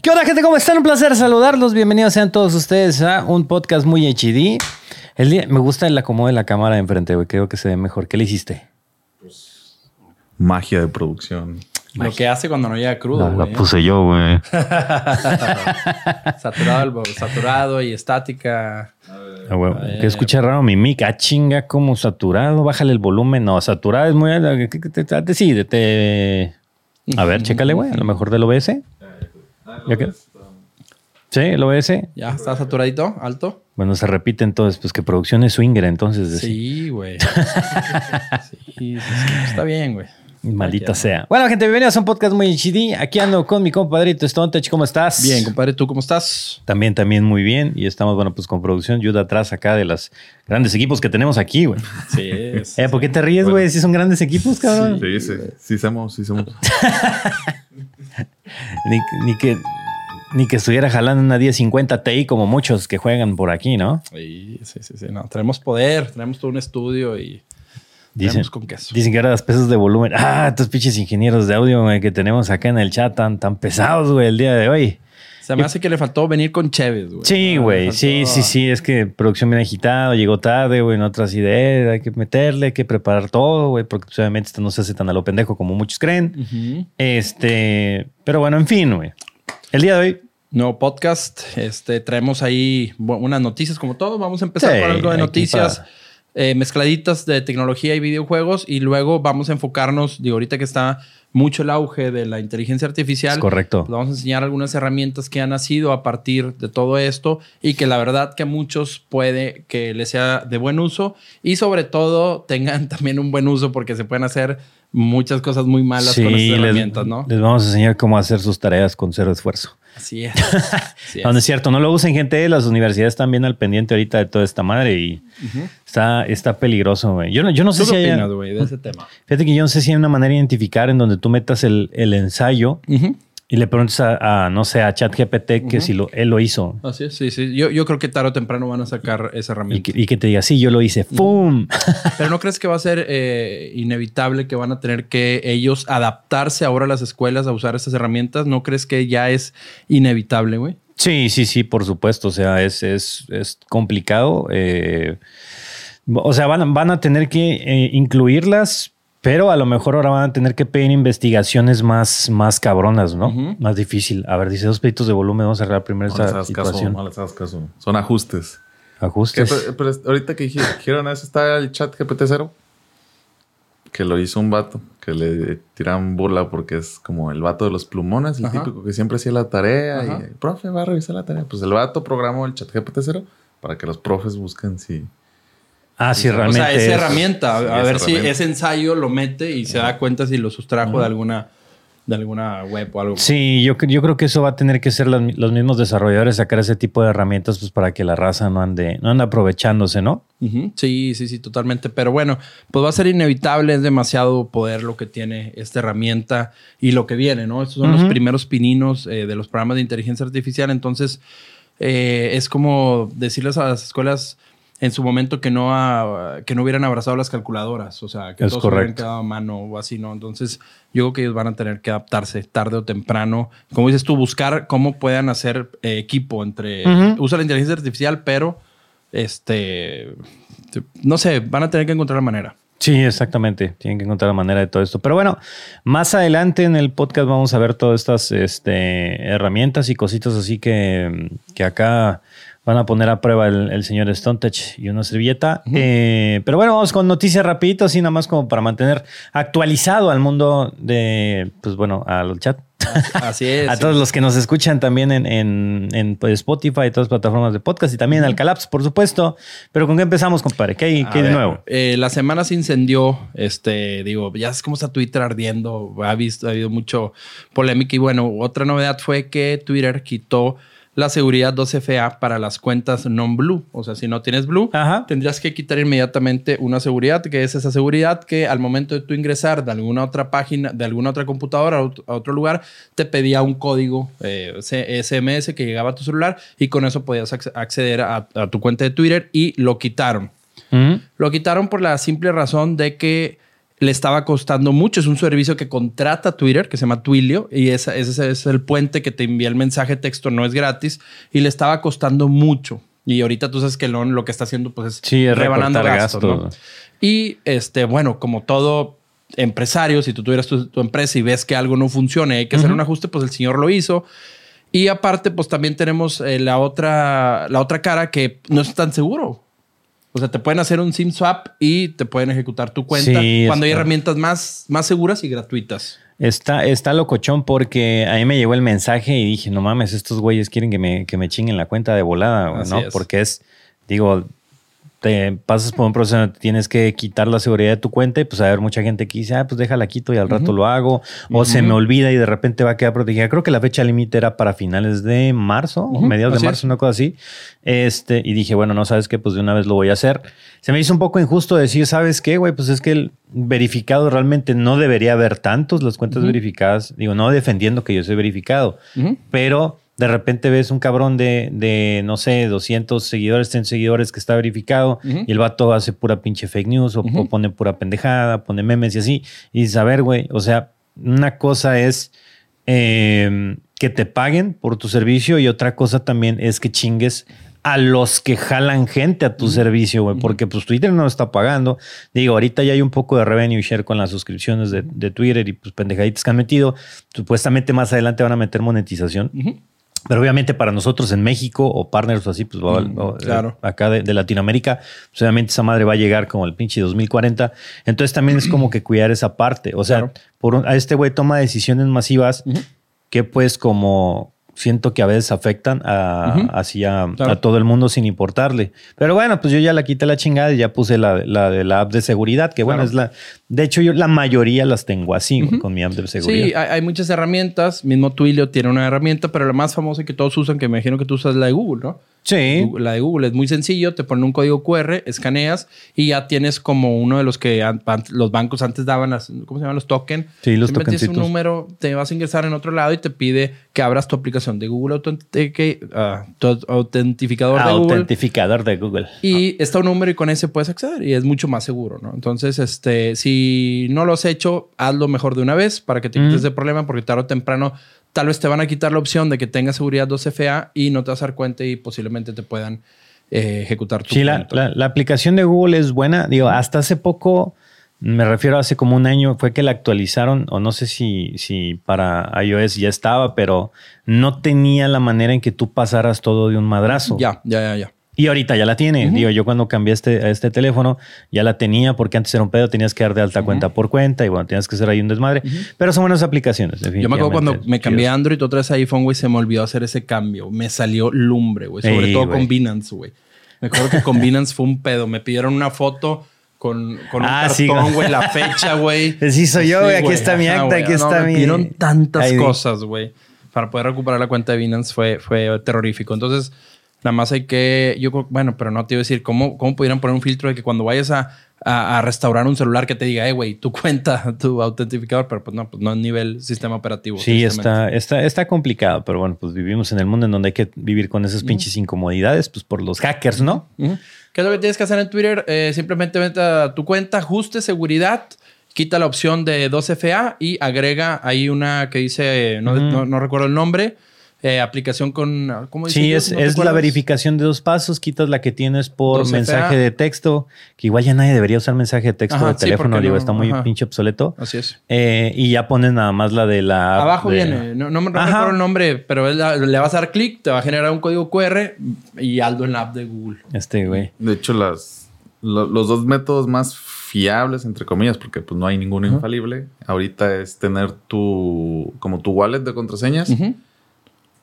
¿Qué onda, gente? ¿Cómo están? Un placer saludarlos. Bienvenidos sean todos ustedes a un podcast muy HD. El día, me gusta el acomodo de la cámara de enfrente, güey. Creo que se ve mejor. ¿Qué le hiciste? Magia de producción. Lo que hace cuando no llega crudo, La, la güey. puse yo, güey. saturado, el- saturado y estática. Ah, güey, que escucha raro mi mic. Ah, chinga, como saturado. Bájale el volumen. No, saturado es muy alto. ¿Qué- qué- qué- Decídete. A ver, chécale, güey. A lo mejor del OBS. ¿Ya qué? Sí, el OBS. Ya, está saturadito, alto. Bueno, se repite entonces, pues que producción es swinger, entonces. Sí, güey. Sí, sí, sí. Está bien, güey. Maldita Aquí sea. Bueno, gente, bienvenidos a un podcast muy HD. Aquí ando con mi compadrito Stonetech. ¿Cómo estás? Bien, compadre, ¿tú cómo estás? También, también muy bien. Y estamos, bueno, pues con producción. Ayuda atrás acá de los grandes equipos que tenemos aquí, güey. Sí, es. Eh, ¿Por qué te ríes, güey? Si son grandes equipos, cabrón. Sí, sí. Sí, somos, sí somos. Ni, ni que, ni que estuviera jalando una 1050 Ti como muchos que juegan por aquí, ¿no? Sí, sí, sí, sí. No, tenemos poder, tenemos todo un estudio y Dicen, tenemos con queso. dicen que ahora las pesos de volumen. Ah, estos pinches ingenieros de audio, güey, que tenemos acá en el chat tan, tan pesados, güey, el día de hoy. Se me hace que le faltó venir con Chévez, güey. Sí, Ah, güey. Sí, sí, sí. Es que producción bien agitado, llegó tarde, güey, en otras ideas. Hay que meterle, hay que preparar todo, güey, porque pues, obviamente esto no se hace tan a lo pendejo como muchos creen. Este, pero bueno, en fin, güey. El día de hoy. Nuevo podcast. Este, traemos ahí unas noticias como todo. Vamos a empezar Sí, con algo de noticias para- eh, mezcladitas de tecnología y videojuegos. Y luego vamos a enfocarnos, digo, ahorita que está mucho el auge de la inteligencia artificial. Es correcto. pues vamos a enseñar algunas herramientas que han nacido a partir de todo esto y que la verdad que a muchos puede que les sea de buen uso y sobre todo tengan también un buen uso porque se pueden hacer muchas cosas muy malas con estas herramientas, ¿no? les vamos a enseñar cómo hacer sus tareas con cero esfuerzo. Así es. Así es. No, no es cierto, no lo usen, gente. Las universidades están bien al pendiente ahorita de toda esta madre y está, está peligroso, güey. Yo no, yo no sé ¿Tú si qué hay. opinas, güey, de ese tema? Fíjate que yo no sé si hay una manera de identificar en donde tú metas el, el ensayo Ujú. Y le preguntes a, a, no sé, a ChatGPT que si lo, él lo hizo. Así es, sí, sí. Yo, yo creo que tarde o temprano van a sacar esa Y herramienta. que, y que te diga, sí, yo lo hice. ¡Pum! Pero ¿no crees que va a ser eh, inevitable que van a tener que ellos adaptarse ahora a las escuelas a usar estas herramientas? ¿No crees que ya es inevitable, güey? Sí, sí, sí, por supuesto. O sea, es, es, es complicado. eh, o sea, van, a- van a tener que eh, incluirlas, pero a lo mejor ahora van a tener que pedir investigaciones más, más cabronas, ¿no? Ujú. Más difícil. A ver, dice dos peditos de volumen. Vamos a arreglar primero No les esta hagas caso, situación. no les hagas caso. Son ajustes. ¿Qué, Ajustes. pero, pero ahorita que dije- dijeron eso, está el chat GPT-0. Que lo hizo un vato. Que le tiran burla porque es como el vato de los plumones, el Ajá. típico que siempre hacía la tarea. Ajá. Y, profe, va a revisar la tarea. Pues el vato programó el chat GPT-0 para que los profes busquen si... Ah, sí, o realmente. sea, esa es- herramienta, a, sí, a esa ver si ese ensayo lo mete y se da cuenta si lo sustrajo de alguna de alguna web o algo. Sí, yo, yo creo que eso va a tener que ser los mismos desarrolladores sacar ese tipo de herramientas pues para que la raza no ande, no ande aprovechándose, ¿no? Sí, sí, sí, totalmente. Pero bueno, pues va a ser inevitable, es demasiado poder lo que tiene esta herramienta y lo que viene, ¿no? Estos son los primeros pininos eh, de los programas de inteligencia artificial. Entonces, eh, es como decirles a las escuelas en su momento que no, que no hubieran abrazado las calculadoras, o sea, que Es todos hubieran quedado a mano o así, ¿no? Entonces, yo creo que ellos van a tener que adaptarse tarde o temprano. Como dices tú, buscar cómo puedan hacer eh, equipo entre... Usa la inteligencia artificial, pero este no sé, van a tener que encontrar la manera. Sí, exactamente. Tienen que encontrar la manera de todo esto. Pero bueno, más adelante en el podcast vamos a ver todas estas este, herramientas y cositas así que, que acá van a poner a prueba el, el señor Stontech y una servilleta. Eh, pero bueno, vamos con noticias rapidito, así nada más como para mantener actualizado al mundo de, pues bueno, al chat. Así es. a todos los que nos escuchan también en, en, en, pues, Spotify y todas las plataformas de podcast y también en Alcalaps, por supuesto. Pero ¿con qué empezamos, compadre? ¿Qué hay, qué de nuevo? eh, la semana se incendió, este, digo, ya es como está Twitter ardiendo, ha visto, ha habido mucho polémica y bueno, otra novedad fue que Twitter quitó la seguridad 2FA para las cuentas non-blue. O sea, si no tienes blue, Ajá. tendrías que quitar inmediatamente una seguridad, que es esa seguridad que al momento de tú ingresar de alguna otra página, de alguna otra computadora a ot- a otro lugar, te pedía un código eh, SMS que llegaba a tu celular y con eso podías acce- acceder a, a tu cuenta de Twitter y lo quitaron. Lo quitaron por la simple razón de que le estaba costando mucho. Es un servicio que contrata Twitter, que se llama Twilio, y ese, ese es el puente que te envía el mensaje texto, no es gratis, y le estaba costando mucho. Y ahorita tú sabes que Elon lo que está haciendo pues es, Sí, es rebanando gastos. ¿no? Y este, bueno, como todo empresario, si tú tuvieras tu, tu empresa y ves que algo no funciona y hay que hacer un ajuste, pues el señor lo hizo. Y aparte, pues también tenemos eh, la, otra, la otra cara que no es tan seguro. O sea, te pueden hacer un SIM swap y te pueden ejecutar tu cuenta Sí, cuando hay herramientas más, más seguras y gratuitas. Está, está locochón porque a mí me llegó el mensaje y dije, no mames, estos güeyes quieren que me, que me chinguen la cuenta de volada, güey", Así ¿no? es. Porque es, digo, te pasas por un proceso donde tienes que quitar la seguridad de tu cuenta y pues a ver mucha gente que dice, ah, pues déjala quito y al rato lo hago. O se me olvida y de repente va a quedar protegida. Creo que la fecha límite era para finales de marzo, Ujú, mediados de marzo, es. una cosa así. Este, y dije, bueno, no sabes qué, pues de una vez lo voy a hacer. Se me hizo un poco injusto decir, ¿sabes qué, güey? Pues es que el verificado realmente no debería haber tantos, las cuentas verificadas. Digo, no defendiendo que yo soy verificado, pero de repente ves un cabrón de, de, no sé, 200 seguidores, 100 seguidores que está verificado y el vato hace pura pinche fake news o, pone pura pendejada, pone memes y así. Y dices, a ver, güey, o sea, una cosa es eh, que te paguen por tu servicio y otra cosa también es que chingues a los que jalan gente a tu servicio, güey, porque pues Twitter no lo está pagando. Digo, ahorita ya hay un poco de revenue share con las suscripciones de, de Twitter y pues pendejaditas que han metido. Supuestamente más adelante van a meter monetización. Pero obviamente para nosotros en México o partners o así, pues Mm, o, eh, claro. acá de, de Latinoamérica, pues obviamente esa madre va a llegar como el pinche 2040. Entonces también es como que cuidar esa parte. O sea, Claro. por un- a este güey toma decisiones masivas que pues como siento que a veces afectan a, a, Claro. a todo el mundo sin importarle. Pero bueno, pues yo ya la quité la chingada y ya puse la, la de la app de seguridad, que bueno, es la... De hecho, yo la mayoría las tengo así, con mi app de seguridad. Sí, hay, hay muchas herramientas. Mismo Twilio tiene una herramienta, pero la más famosa que todos usan, que me imagino que tú usas, la de Google, ¿no? Sí. La de Google es muy sencillo, te ponen un código QR, escaneas y ya tienes como uno de los que los bancos antes daban, las, ¿cómo se llaman? Los tokens. Sí, los metes un número, te vas a ingresar en otro lado y te pide que abras tu aplicación de Google ah, tu autentificador de Google. Autentificador de Google. Y está un número y con ese puedes acceder y es mucho más seguro, ¿no? Entonces, este, si no lo has hecho, hazlo mejor de una vez para que te quites Mm. de problema porque tarde o temprano tal vez te van a quitar la opción de que tengas seguridad 2FA y no te vas a dar cuenta y posiblemente te puedan eh, ejecutar tu Sí, la- la aplicación de Google es buena. Digo, hasta hace poco, me refiero a hace como un año, fue que la actualizaron, o no sé si, si para iOS ya estaba, pero no tenía la manera en que tú pasaras todo de un madrazo. Ya, ya, ya, ya. Y ahorita ya la tiene. Digo, yo cuando cambié este, a este teléfono ya la tenía porque antes era un pedo, tenías que dar de alta cuenta por cuenta y bueno, tenías que hacer ahí un desmadre. Pero son buenas aplicaciones. Yo me acuerdo cuando me cambié a. Android otra vez a iPhone, güey, se me olvidó hacer ese cambio. Me salió lumbre, güey. Sobre Ey, todo con Binance, güey. Me acuerdo que con Binance fue un pedo. Me pidieron una foto con, con un Ah, sí, cartón, güey. la fecha, güey. Sí, soy yo, güey. Aquí está mi acta, aquí No, está me mi- pidieron tantas cosas, güey. Para poder recuperar la cuenta de Binance fue, fue terrorífico. Entonces, nada más hay que... Yo, creo- bueno, pero no te iba a decir, ¿cómo, cómo pudieran poner un filtro de que cuando vayas a, a, a restaurar un celular que te diga, eh, güey, tu cuenta, tu autentificador, pero pues no, pues no a nivel sistema operativo. Sí, está, está, está complicado, pero bueno, pues vivimos en el mundo en donde hay que vivir con esas pinches incomodidades, pues por los hackers, ¿no? ¿Qué es lo que tienes que hacer en Twitter? Eh, simplemente vete a tu cuenta, ajuste, seguridad, quita la opción de 2FA y agrega ahí una que dice, eh, no- no recuerdo el nombre, eh, aplicación con... ¿Cómo dice? Sí, yo? es, ¿No te es la verificación de dos pasos, quitas la que tienes por 2FA. mensaje de texto, que igual ya nadie debería usar mensaje de texto Ajá, de teléfono, digo, no, está muy ajá. pinche obsoleto. Así es. Eh, y ya pones nada más la de la... Abajo de- viene, no, no me recuerdo el nombre, pero la- le vas a dar clic, te va a generar un código QR y algo en la app de Google. Este, güey. De hecho, las, lo- los dos métodos más fiables, entre comillas, porque pues no hay ninguno infalible, ahorita es tener tu, como tu wallet de contraseñas Ujú.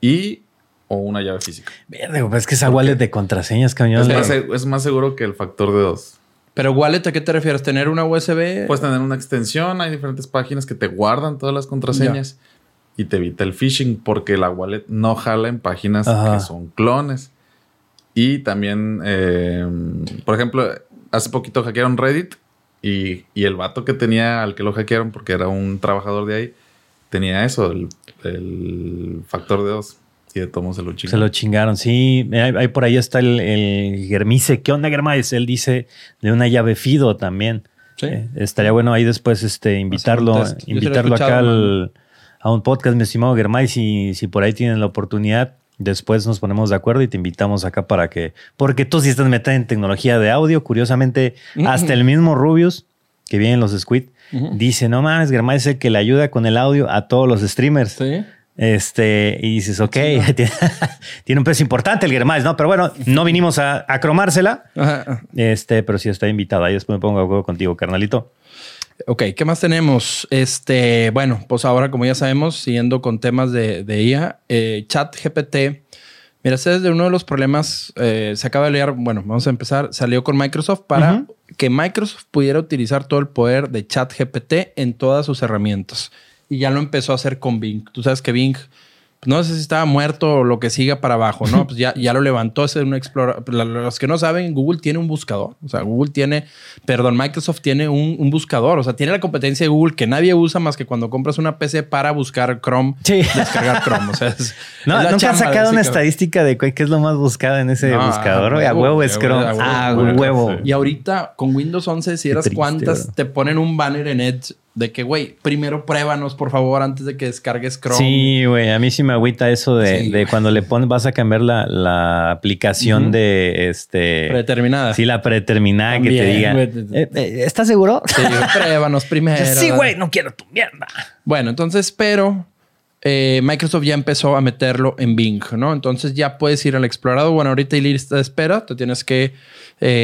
Y o una llave física. Verde, pues es que esa wallet de contraseñas, cañón. Es más, es más seguro que el factor de dos. Pero wallet, ¿a qué te refieres? ¿Tener una USB? Puedes tener una extensión, hay diferentes páginas que te guardan todas las contraseñas y te evita el phishing porque la wallet no jala en páginas Ajá. que son clones. Y también, eh, por ejemplo, hace poquito hackearon Reddit y, y el vato que tenía al que lo hackearon, porque era un trabajador de ahí, tenía eso, el, el factor de dos. Y de tomo se lo Se chingaron. lo chingaron, sí. Ahí, ahí por ahí está el, el Germise. ¿Qué onda, Germais? Él dice de una llave Fido también. Sí. Eh, estaría bueno ahí después este, invitarlo, invitarlo acá al- a un podcast, mi estimado Germay, si, si por ahí tienen la oportunidad. Después nos ponemos de acuerdo y te invitamos acá para que. Porque tú sí estás metida en tecnología de audio. Curiosamente, hasta el mismo Rubius, que viene en los Squid, dice: No mames, Germay es el que le ayuda con el audio a todos los streamers. Sí. Este, y dices, ok, tiene, tiene un peso importante el Germán, ¿no? Pero bueno, no vinimos a, a cromársela. Ajá. Este, pero sí está invitado. Ahí después me pongo de acuerdo contigo, carnalito. Ok, ¿qué más tenemos? Este, bueno, pues ahora, como ya sabemos, siguiendo con temas de, de IA, eh, Chat GPT. Mira, este es de uno de los problemas. eh, se acaba de leer, bueno, vamos a empezar. Salió con Microsoft para que Microsoft pudiera utilizar todo el poder de Chat GPT en todas sus herramientas. Y ya lo empezó a hacer con Bing. Tú sabes que Bing, no sé si estaba muerto o lo que siga para abajo, ¿no? Pues ya, ya lo levantó, es un explorador. Los que no saben, Google tiene un buscador. O sea, Google tiene, perdón, Microsoft tiene un, un buscador. O sea, tiene la competencia de Google que nadie usa más que cuando compras una PC para buscar Chrome, Sí. descargar Chrome. O sea, es, No, es nunca has sacado una estadística de qué es lo más buscado en ese No, buscador. a güey. A huevo, huevo es huevo, Chrome. a huevo, Ah, a huevo. huevo. Y ahorita con Windows 11, si eras triste, cuántas, bro. te ponen un banner en Edge de que, güey, primero pruébanos, por favor, antes de que descargues Chrome. Sí, güey, a mí sí me agüita eso de, Sí, de cuando le pones, vas a cambiar la, la aplicación de este. Predeterminada. Sí, la predeterminada que te diga. "Eh, eh, ¿Estás seguro? Sí, pruébanos primero. sí, güey, no quiero tu mierda. Bueno, entonces, pero eh, Microsoft ya empezó a meterlo en Bing, ¿no? Entonces ya puedes ir al explorador. Bueno, ahorita hay lista de espera, te tienes que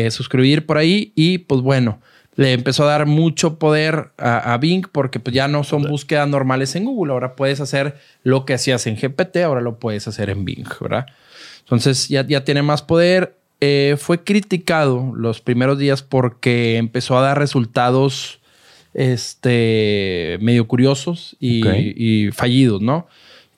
suscribir por ahí y pues bueno, le empezó a dar mucho poder a, a Bing porque pues ya no son búsquedas normales en Google. Ahora puedes hacer lo que hacías en GPT, ahora lo puedes hacer en Bing, ¿verdad? Entonces ya, ya tiene más poder. Eh, fue criticado los primeros días porque empezó a dar resultados este, medio curiosos y fallidos, ¿no?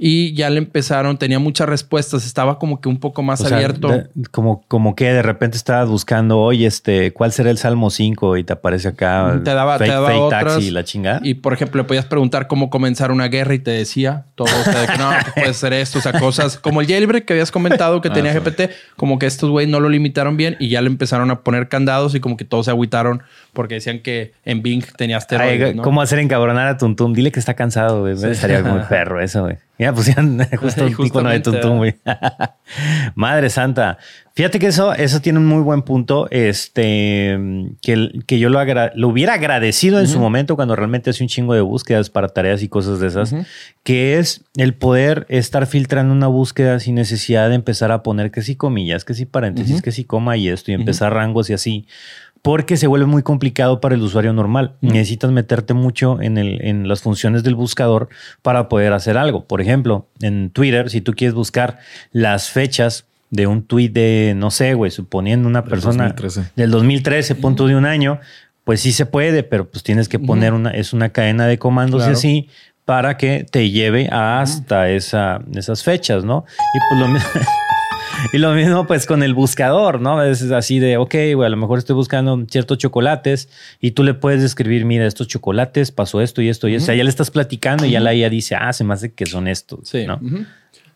Y ya le empezaron, tenía muchas respuestas, estaba como que un poco más O sea, abierto. de- como, como que de repente estabas buscando, oye, este, ¿cuál será el Salmo 5? Y te aparece acá. Te daba- te fake, daba fake otras taxi y la chingada. Y por ejemplo, le podías preguntar cómo comenzar una guerra y te decía todo, o sea, de que no, que puedes hacer esto, o sea, cosas como el jailbreak que habías comentado que tenía sí. GPT, como que estos güeyes no lo limitaron bien y ya le empezaron a poner candados y como que todos se agüitaron porque decían que en Bing tenía Ay, asteroides, ¿no? ¿Cómo hacer encabronar a Tuntum? Dile que está cansado, güey. Estaría muy perro eso, güey. Mira, pusieron justo un icono de Tuntum, güey. Madre santa. Fíjate que eso, eso tiene un muy buen punto. Este, que, que yo lo, agra- lo hubiera agradecido en su momento cuando realmente hace un chingo de búsquedas para tareas y cosas de esas, que es el poder estar filtrando una búsqueda sin necesidad de empezar a poner que sí comillas, que sí paréntesis, que sí coma y esto y empezar rangos y así porque se vuelve muy complicado para el usuario normal. Necesitas meterte mucho en, el, en las funciones del buscador para poder hacer algo. Por ejemplo, en Twitter, si tú quieres buscar las fechas de un tweet de, no sé, güey, suponiendo una Del persona 2013. del 2013, punto de un año, pues sí se puede, pero pues tienes que poner una, es una cadena de comandos y así para que te lleve hasta esa, esas fechas, ¿no? Y pues lo mismo. Y lo mismo pues con el buscador, ¿no? Es así de, ok, güey, a lo mejor estoy buscando ciertos chocolates y tú le puedes describir, mira, estos chocolates pasó esto y esto y esto. O sea, ya le estás platicando y ya la IA dice, ah, se me hace que son estos, Sí. ¿no?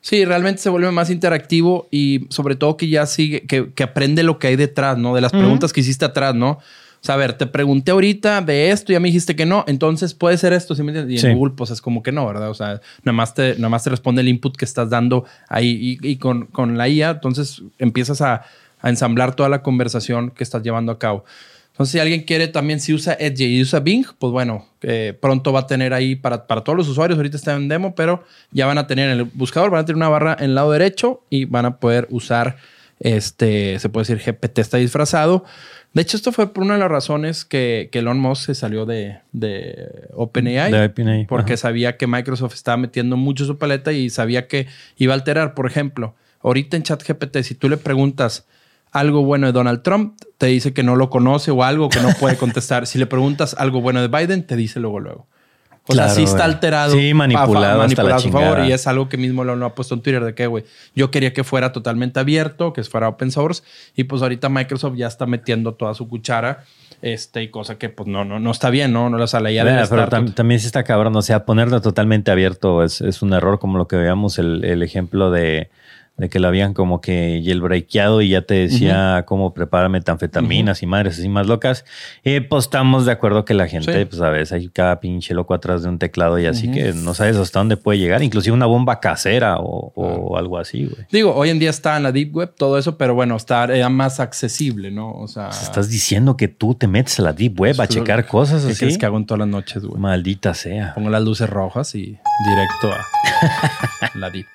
Sí, realmente se vuelve más interactivo y sobre todo que ya sigue, que, que aprende lo que hay detrás, ¿no? De las preguntas que hiciste atrás, ¿no? O sea, a ver, te pregunté ahorita de esto y ya me dijiste que no, entonces puede ser esto, ¿sí me entiendes? Y Sí. en Google, pues es como que no, ¿verdad? O sea, nada más te, nada más te responde el input que estás dando ahí y, y con, con la IA, entonces empiezas a, a ensamblar toda la conversación que estás llevando a cabo. Entonces, si alguien quiere también, si usa Edge y usa Bing, pues bueno, eh, pronto va a tener ahí para, para todos los usuarios. Ahorita está en demo, pero ya van a tener en el buscador, van a tener una barra en el lado derecho y van a poder usar este, se puede decir GPT está disfrazado. De hecho, esto fue por una de las razones que, que Elon Musk se salió de, de OpenAI. De OpenAI, Porque ajá. sabía que Microsoft estaba metiendo mucho su paleta y sabía que iba a alterar. Por ejemplo, ahorita en ChatGPT, si tú le preguntas algo bueno de Donald Trump, te dice que no lo conoce o algo que no puede contestar. si le preguntas algo bueno de Biden, te dice luego luego. O Claro, sea, sí está alterado. Sí, manipulado a, hasta la a su favor. chingada. Y es algo que mismo lo, lo ha puesto en Twitter de que, güey, yo quería que fuera totalmente abierto, que fuera open source. Y pues ahorita Microsoft ya está metiendo toda su cuchara. Este, y cosa que pues no, no, no está bien, ¿no? No la sala ya pero estar tam- también se está cabrón. O sea, ponerlo totalmente abierto es, es un error, como lo que veamos el, el ejemplo de, de que lo habían como que jailbreakeado y ya te decía cómo preparar metanfetaminas y madres así más locas. Y pues estamos de acuerdo que la gente, Sí. pues a veces hay cada pinche loco atrás de un teclado y así que no sabes hasta dónde puede llegar, inclusive una bomba casera o, o algo así, güey. Digo, hoy en día está en la Deep Web todo eso, pero bueno, está ya más accesible, ¿no? O sea, Pues Estás diciendo que tú te metes a la deep web a Pues, checar cosas ¿qué así. crees que hago en todas las noches, güey? Maldita sea. Pongo las luces rojas y directo a la Deep.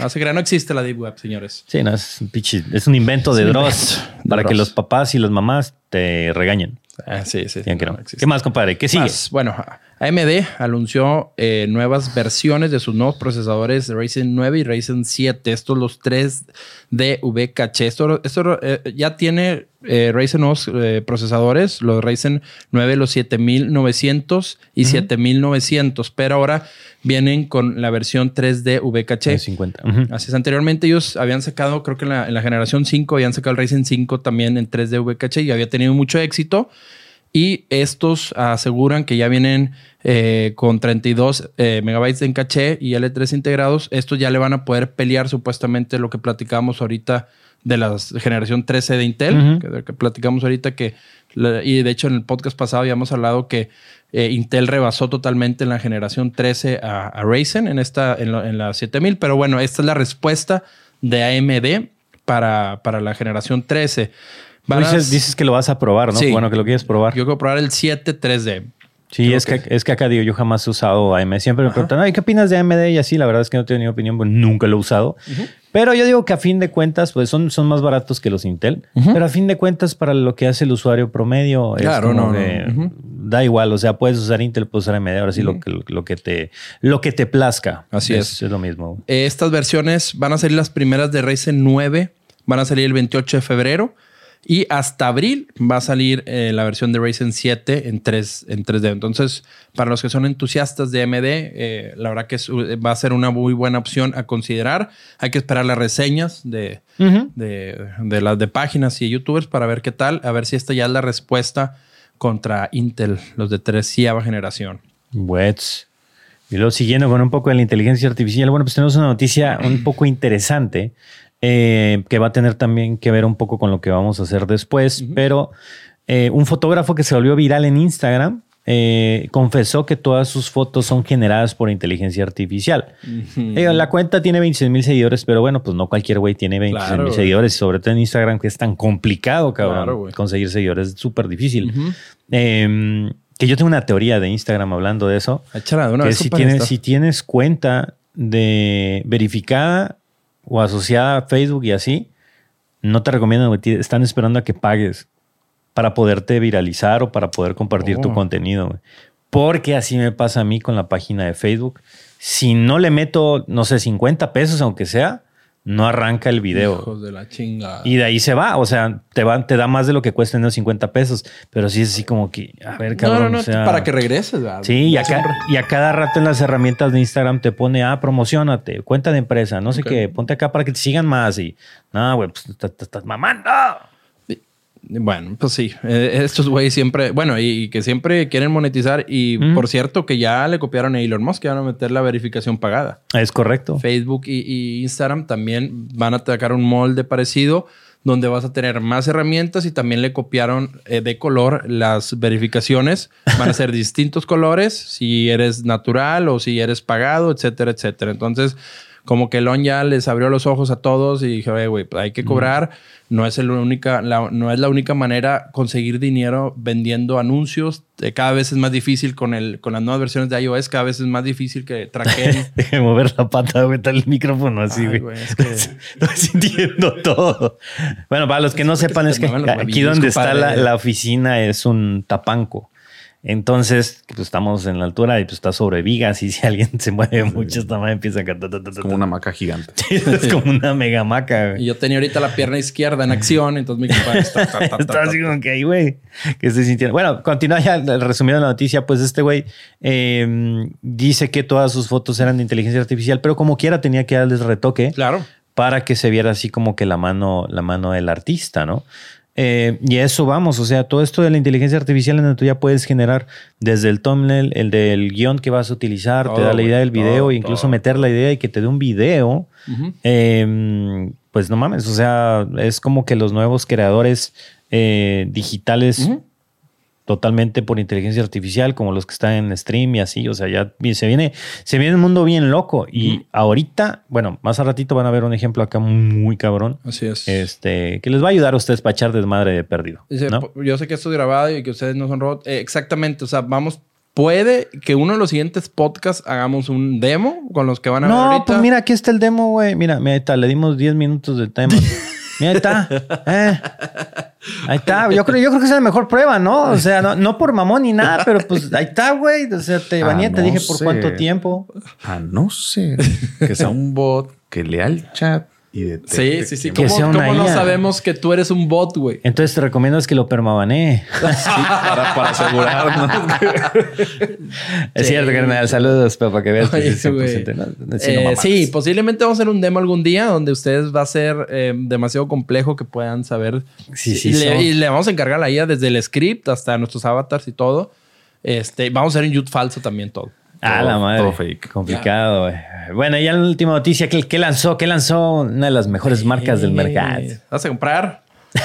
No se crea, no existe la Deep Web, señores. Sí, no, es un pinche- es un invento de un Dross para que los papás y las mamás te regañen. Ah, sí, sí. Digan que no. ¿Qué más, compadre? ¿Qué sigue? Más, bueno, AMD anunció eh, nuevas versiones de sus nuevos procesadores Ryzen 9 y Ryzen 7. Estos los 3 de caché. Esto, esto eh, ya tiene eh, Ryzen nuevos eh, procesadores, los Ryzen 9, los 7900 y 7900, pero ahora vienen con la versión 3 de VKC. 50. Ujú. Así es, anteriormente ellos habían sacado, creo que en la, en la generación 5, habían sacado el Ryzen 5 también en 3D VKC y había tenido mucho éxito. Y estos aseguran que ya vienen eh, con 32 eh, megabytes en caché y L3 integrados. Estos ya le van a poder pelear supuestamente lo que platicábamos ahorita de la generación 13 de Intel, que, de que platicamos ahorita que, y de hecho en el podcast pasado habíamos hablado que eh, Intel rebasó totalmente en la generación 13 a, a Ryzen en, esta, en, lo- en la 7000, pero bueno, esta es la respuesta de AMD para, para la generación 13. A- Dices, dices que lo vas a probar, ¿no? Sí. Bueno, que lo quieres probar. Yo quiero probar el 7 3D. sí, es que, que- es que acá digo, yo jamás he usado AMD. Siempre me preguntan, Ay, ¿qué opinas de AMD? Y así, la verdad es que no tengo ni opinión, pues nunca lo he usado. Pero yo digo que a fin de cuentas, pues son, son más baratos que los Intel. Pero a fin de cuentas, para lo que hace el usuario promedio, es Claro, como no, da igual. O sea, puedes usar Intel, puedes usar AMD. Ahora sí, lo, que, lo, que te, lo que te plazca. Así es. Es lo mismo. Eh, Estas versiones van a salir las primeras de Ryzen 9, van a salir el 28 de febrero y hasta abril va a salir eh, la versión de Ryzen 7 en, 3, en 3D. Entonces, para los que son entusiastas de AMD, eh, la verdad que es- va a ser una muy buena opción a considerar. Hay que esperar las reseñas de, de, de las de páginas y youtubers para ver qué tal, a ver si esta ya es la respuesta contra Intel, los de treceava generación. Wets. Y luego siguiendo con un poco de la inteligencia artificial, bueno, pues tenemos una noticia un poco interesante eh, que va a tener también que ver un poco con lo que vamos a hacer después, pero eh, un fotógrafo que se volvió viral en Instagram eh, confesó que todas sus fotos son generadas por inteligencia artificial. La cuenta tiene 26 mil seguidores, pero bueno, pues no cualquier güey tiene 26 Claro, mil seguidores, sobre todo en Instagram, que es tan complicado, cabrón. Claro, conseguir seguidores es súper difícil. Eh, que yo tengo una teoría de Instagram hablando de eso. Échala de una que vez, si tienes, si tienes cuenta de verificada o asociada a Facebook y así, no te recomiendo, güey. Ti- Están esperando a que pagues para poderte viralizar o para poder compartir tu Oh. contenido. Porque así me pasa a mí con la página de Facebook. Si no le meto, no sé, 50 pesos, aunque sea, no arranca el video. Hijos de la chinga. Y de ahí se va. O sea, te, va, te da más de lo que cuestan esos 50 pesos. Pero sí es así como que, a ver, cabrón. no, no, no, o sea, para que regreses. ¿verdad? Sí, y a, ca- y a cada rato en las herramientas de Instagram te pone, ah, promocionate, cuenta de empresa, no sé qué, ponte acá para que te sigan más. Y, no, güey, pues estás mamando. Bueno, pues sí. Eh, estos güeyes siempre, bueno, y, y que siempre quieren monetizar. Y por cierto, que ya le copiaron a Elon Musk, que van a meter la verificación pagada. Es correcto. Facebook y, y Instagram también van a sacar un molde parecido donde vas a tener más herramientas y también le copiaron eh, de color las verificaciones. Van a ser distintos colores, si eres natural o si eres pagado, etcétera, etcétera. Entonces, como que Elon ya les abrió los ojos a todos y dije, "Oye, güey, pues hay que cobrar. No es, el única, la, no es la única manera conseguir dinero vendiendo anuncios. Eh, cada vez es más difícil con, el, con las nuevas versiones de iOS. Cada vez es más difícil que traqueen Deje de mover la pata, güey, está el micrófono así, Ay, güey. es que- Estoy sintiendo todo. Bueno, para los que no sepan, se es que aquí donde está la oficina es un tapanco. Entonces, pues estamos en la altura y pues está sobre vigas y si alguien se mueve mucho, esta madre empieza a cantar. Es como una maca gigante. Es como una mega maca, güey. Y yo tenía ahorita la pierna izquierda en acción, entonces mi compadre está... ta, ta, ta, Está ta, así como que ahí, güey, que estoy sintiendo. Bueno, continúa ya resumiendo la noticia, pues este güey eh, dice que todas sus fotos eran de inteligencia artificial, pero como quiera tenía que darles retoque Claro. para que se viera así como que la mano, la mano del artista, ¿no? Eh, y eso vamos, o sea, todo esto de la inteligencia artificial en donde tú ya puedes generar desde el thumbnail, el del guion que vas a utilizar, te da la idea del video, todo, incluso todo. meter la idea y que te dé un video. Eh, pues no mames, o sea, es como que los nuevos creadores eh, digitales. Totalmente por inteligencia artificial, como los que están en stream y así, o sea, ya se viene, se viene un mundo bien loco. Y ahorita, bueno, más a ratito van a ver un ejemplo acá muy cabrón. Así es. Este, que les va a ayudar a ustedes para echar desmadre de perdido. Dice, ¿no? Yo sé que esto es grabado y que ustedes no son robots. Eh, exactamente. O sea, vamos. Puede que uno de los siguientes podcasts hagamos un demo con los que van a ver No, pues mira, aquí está el demo, güey. Mira, mira, ahí está, le dimos 10 minutos de tema. mira, ahí está. Eh. Ahí está. Yo creo, yo creo que es la mejor prueba, ¿no? O sea, no, no por mamón ni nada, pero pues ahí está, güey. O sea, te Ah, bañé, te dije por cuánto tiempo. A no ser que sea un bot que lea el chat y. Sí, sí, sí. ¿Cómo, no IA. sabemos que tú eres un bot, güey? Entonces te recomiendo es que lo permabanee. Para, para asegurarnos. Es Sí. cierto, carnal. Saludos, pero para que veas que Oye, sí, güey. 100%, ¿no? Sí, Eh, sí, posiblemente vamos a hacer un demo algún día donde ustedes va a ser eh, demasiado complejo que puedan saber. Sí, sí, y, le, y le vamos a encargar la IA desde el script hasta nuestros avatars y todo. Este, vamos a hacer un YouTube falso también todo. Ah, Todo- la madre. todo fake. Complicado, güey. Bueno, ya la última noticia. ¿qué, qué lanzó? ¿Qué lanzó una de las mejores marcas del mercado? ¿Vas a comprar?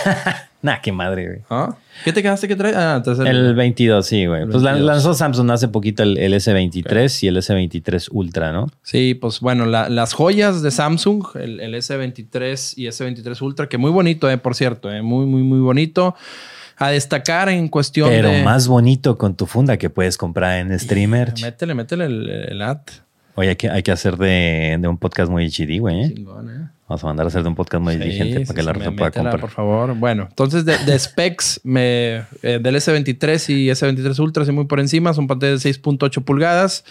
Nah, qué madre, güey. ¿Ah? ¿Qué te quedaste que traes? Ah, entonces El 22, sí, güey. El Pues lan- 22. lanzó Samsung hace poquito el, el S23 y el S23 Ultra, ¿no? Sí, pues bueno, la- las joyas de Samsung, el, el S23 y S23 Ultra, que muy bonito, eh, por cierto, eh, muy, muy, muy bonito. A destacar en cuestión Pero de... más bonito con tu funda que puedes comprar en Streamer. Métele, métele el, el ad. Oye, hay que, hay que hacer de, de un podcast muy HD, güey. ¿eh? Chingón, eh. Vamos a mandar a hacer de un podcast muy Sí, diligente sí, para que sí, la raza pueda comprar. por favor. Bueno, entonces de, de specs me, eh, del S23 y S23 Ultra, así muy por encima, son pantallas de 6.8 pulgadas.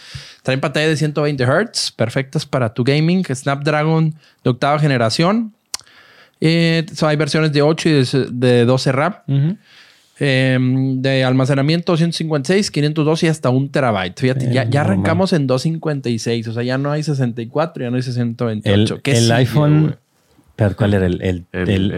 Traen pantalla de 120 Hz, perfectas para tu gaming. Snapdragon de octava generación. Eh, so- hay versiones de 8 y de, de 12 RAM. Ujú. Eh, de almacenamiento 256, 512 y hasta un terabyte. Fíjate, ya, Eh, ya no arrancamos en 256. O sea, ya no hay 64, ya no hay 128. El, ¿Qué el sigue, iPhone. pero ¿Cuál era el, el, El,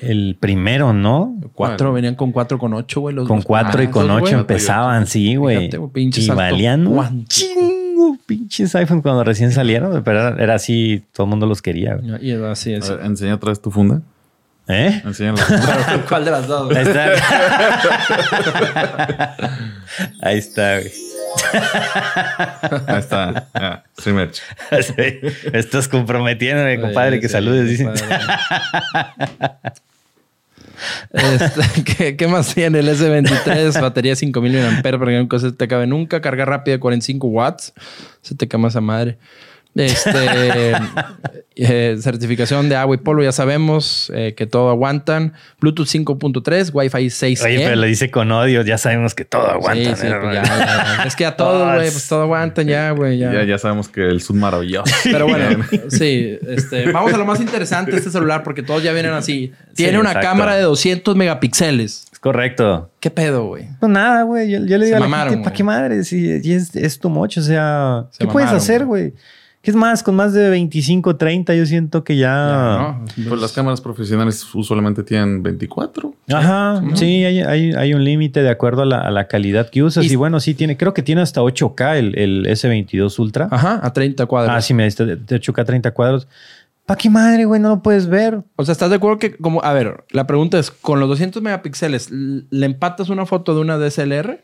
el- primero, no? Cuatro, Bueno. venían con 4 con 8, güey. los- Con 4 y con mazos, 8 güey. empezaban, sí, güey. Fíjate, Y salto valían un chingo, pinches iPhone cuando recién salieron, pero era, era así, todo el mundo los quería. güey. Y así A es. ver, enseña otra vez tu funda. ¿Eh? ¿Cuál de las dos? Ahí está. Ahí está, güey. Ahí está. Ya, streamer. Sí. Estás comprometiéndome, compadre, que Sí, saludes, dicen. Este, ¿qué, qué más tiene el S23? Batería 5000 mAh que no se te acabe nunca. Carga rápida de 45 watts. Se te quema esa madre. Este, eh, certificación de agua y polvo, ya sabemos eh, que todo aguantan. Bluetooth 5.3, Wi-Fi 6E. Oye, pero lo dice con odio, ya sabemos que todo aguanta. Sí, sí, ¿no? pues ya, ya, ya. Es que a todos, Ah, güey, pues todo aguantan ya, güey. Ya. Ya, ya sabemos que el Zoom maravilloso. Pero bueno, sí, este, vamos a lo más interesante de este celular porque todos ya vienen así. Tiene una exacto. cámara de 200 megapíxeles. Es correcto. ¿Qué pedo, güey? Pues nada, güey. Yo, yo le Se digo a la mamaron, gente, ¿para qué madre? Si, es, es tu mocho, o sea, Se ¿qué puedes hacer, güey? ¿Qué es más? Con más de 25, 30, yo siento que ya. ¿no? Pues las cámaras profesionales usualmente tienen 24. Ajá, sí, hay, hay, hay un límite de acuerdo a la, a la calidad que usas. Y- Y, bueno, sí tiene, creo que tiene hasta 8K el, el S22 Ultra. Ajá, a 30 cuadros. Ah, sí, me diste de de 8K 30 cuadros. ¿Para qué madre, güey? No lo puedes ver. O sea, ¿estás de acuerdo que, como, a ver, la pregunta es, con los 200 megapíxeles, ¿le empatas una foto de una DSLR?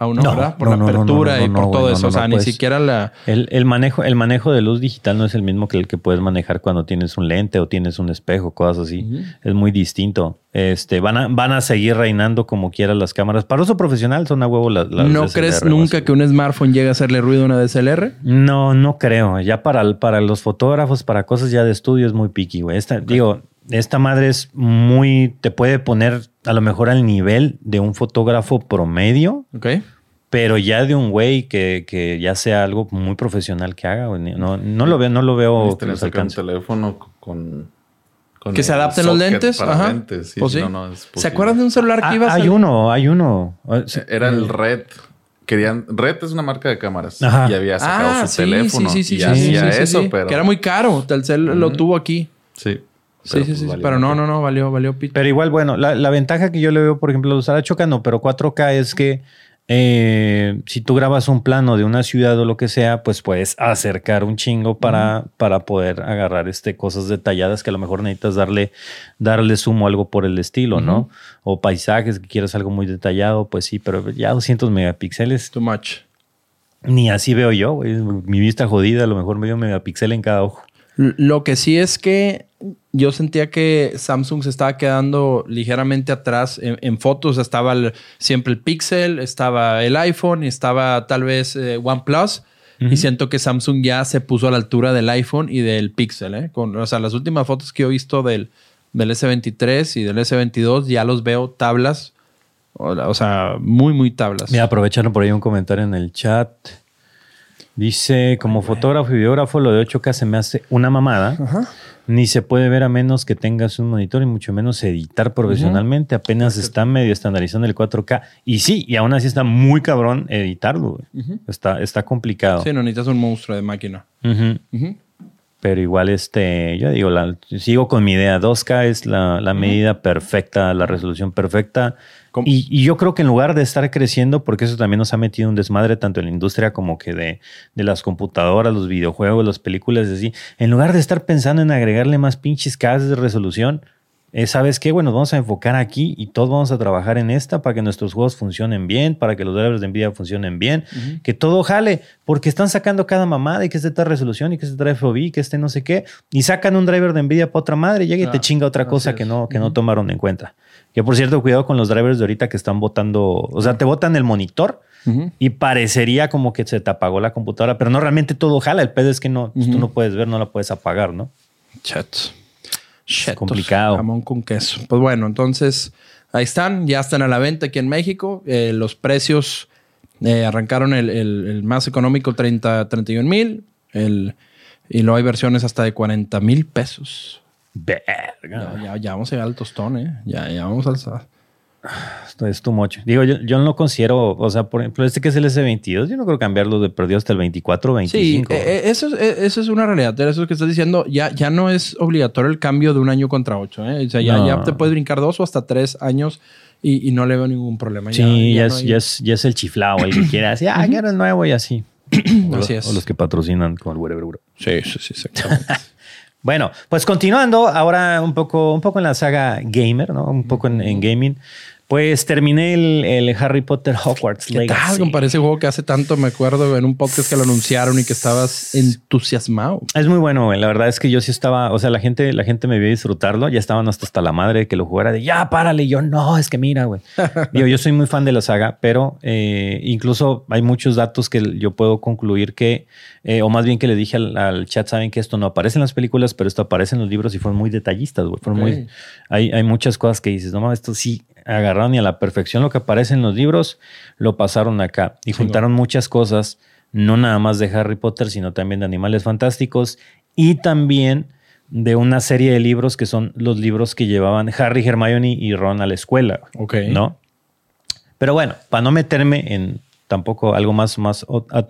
Aún no. Por no, la apertura no, no, y por todo eso. o sea, ni puedes. siquiera la... El, el manejo, el manejo de luz digital no es el mismo que el que puedes manejar cuando tienes un lente o tienes un espejo, cosas así. Es muy distinto. Este, van, a, van a seguir reinando como quieras las cámaras. Para uso profesional son a huevo las. las ¿No DSLR, crees nunca que un smartphone llegue a hacerle ruido a una DSLR? No, no creo. Ya para, para los fotógrafos, para cosas ya de estudio es muy picky, güey. Esta, Digo, esta madre es muy. Te puede poner a lo mejor al nivel de un fotógrafo promedio, Ok. pero ya de un güey que, que ya sea algo muy profesional que haga. güey. No, no lo veo, no lo veo que los sacar un teléfono con... con Que se adapten los lentes. Para Ajá. lentes. Sí, Pues sí. no, no es ¿Se acuerdan de un celular que Ah, iba a hay salir? uno, hay uno. Sí. Era el Red. Querían... Red es una marca de cámaras. Ajá. Y había sacado Ah, su sí, teléfono. sí, sí, sí, y sí, hacía sí, sí, eso, sí. pero... Que era muy caro. Telcel lo Ujú. tuvo aquí. Sí. Sí, sí, pues, sí. valió Pero no, no, no, valió, valió pito. Pero igual, bueno, la, la ventaja que yo le veo, por ejemplo, usar H4K no, pero 4K es que eh, si tú grabas un plano de una ciudad o lo que sea, pues puedes acercar un chingo para, para poder agarrar este, cosas detalladas que a lo mejor necesitas darle, darle sumo a algo por el estilo, ¿no? O paisajes que quieras algo muy detallado, pues sí, pero ya 200 megapíxeles, Too much. ni así veo yo, güey. Mi vista jodida, a lo mejor medio megapíxel en cada ojo. Lo que sí es que yo sentía que Samsung se estaba quedando ligeramente atrás en, en fotos. Estaba el- siempre el Pixel, estaba el iPhone y estaba tal vez eh, OnePlus. Y siento que Samsung ya se puso a la altura del iPhone y del Pixel. ¿eh? Con, o sea, las últimas fotos que yo he visto del, del S23 y del S22 ya los veo tablas. O, o sea, muy, muy tablas. Mira, aprovecharon por ahí un comentario en el chat. Dice, como fotógrafo y videógrafo, lo de 8K se me hace una mamada. Ni se puede ver a menos que tengas un monitor y mucho menos editar profesionalmente. Apenas está medio estandarizando el 4K. Y sí, y aún así está muy cabrón editarlo. está, está complicado. Sí, no necesitas un monstruo de máquina. Pero igual, este, yo digo, la- sigo con mi idea. 2K es la, la medida perfecta, la resolución perfecta. Y, y yo creo que en lugar de estar creciendo, porque eso también nos ha metido un desmadre tanto en la industria como que de, de las computadoras, los videojuegos, las películas, así, en lugar de estar pensando en agregarle más pinches Ks de resolución, eh, ¿sabes qué? Bueno, nos vamos a enfocar aquí y todos vamos a trabajar en esta para que nuestros juegos funcionen bien, para que los drivers de NVIDIA funcionen bien, que todo jale, porque están sacando cada mamada y que este tal resolución y que este trae FOV, que este no sé qué, y sacan un driver de NVIDIA para otra madre, llega y te chinga otra cosa es. que no, que no tomaron en cuenta. Que por cierto, cuidado con los drivers de ahorita que están botando, o sea, te botan el monitor y parecería como que se te apagó la computadora, pero no realmente todo jala. El pedo es que no, pues, tú no puedes ver, no la puedes apagar, ¿no? Chetos. complicado. Jamón con queso. Pues bueno, entonces ahí están. Ya están a la venta aquí en México. Eh, los precios eh, arrancaron el, el- el más económico 30, 31 mil. El, y luego hay versiones hasta de 40 mil pesos. Verga. Ya, ya, ya vamos a llegar al tostón, ¿eh? Ya, ya vamos a alzar. Esto es too much. Digo, yo, yo no considero, o sea, por ejemplo, este que es el S22, yo no creo cambiarlo de perdido hasta el 24 o Sí, 25. eh, eh, eso, es, eh, eso es una realidad. Eso que estás diciendo, ya, ya no es obligatorio el cambio de un año contra ocho. ¿eh? O sea, ya, No. ya te puedes brincar dos o hasta tres años y, y no le veo ningún problema. sí, ya, no es, hay- ya, es, ya es el chiflado, el que quiere así, ah, quiero el nuevo y así. o, Así es. o los que patrocinan con el Wherever Bro. Sí, sí, sí, exactamente. Bueno, pues continuando, ahora un poco, un poco en la saga gamer, ¿no? Un poco en, en gaming. Pues terminé el, el Harry Potter Hogwarts ¿Qué Legacy. tal? Ese juego que hace tanto, me acuerdo en un podcast que lo anunciaron y que estabas entusiasmado. Es muy bueno, güey. La verdad es que yo sí estaba, o sea, la gente, la gente me vio disfrutarlo. Ya estaban hasta, hasta la madre de que lo jugara de ya, párale. Y yo, no, es que mira, güey. Digo, yo soy muy fan de la saga, pero eh, incluso hay muchos datos que yo puedo concluir que, eh, o más bien que le dije al, al chat, saben que esto no aparece en las películas, pero esto aparece en los libros y fueron muy detallistas, güey. Fueron muy, hay, hay muchas cosas que dices, no, mames, esto sí agarraron y a la perfección lo que aparece en los libros lo pasaron acá y juntaron muchas cosas, no nada más de Harry Potter, sino también de animales fantásticos y también de una serie de libros que son los libros que llevaban Harry, Hermione y Ron a la escuela, Ok. ¿no? Pero bueno, para no meterme en tampoco algo más, más o- ah,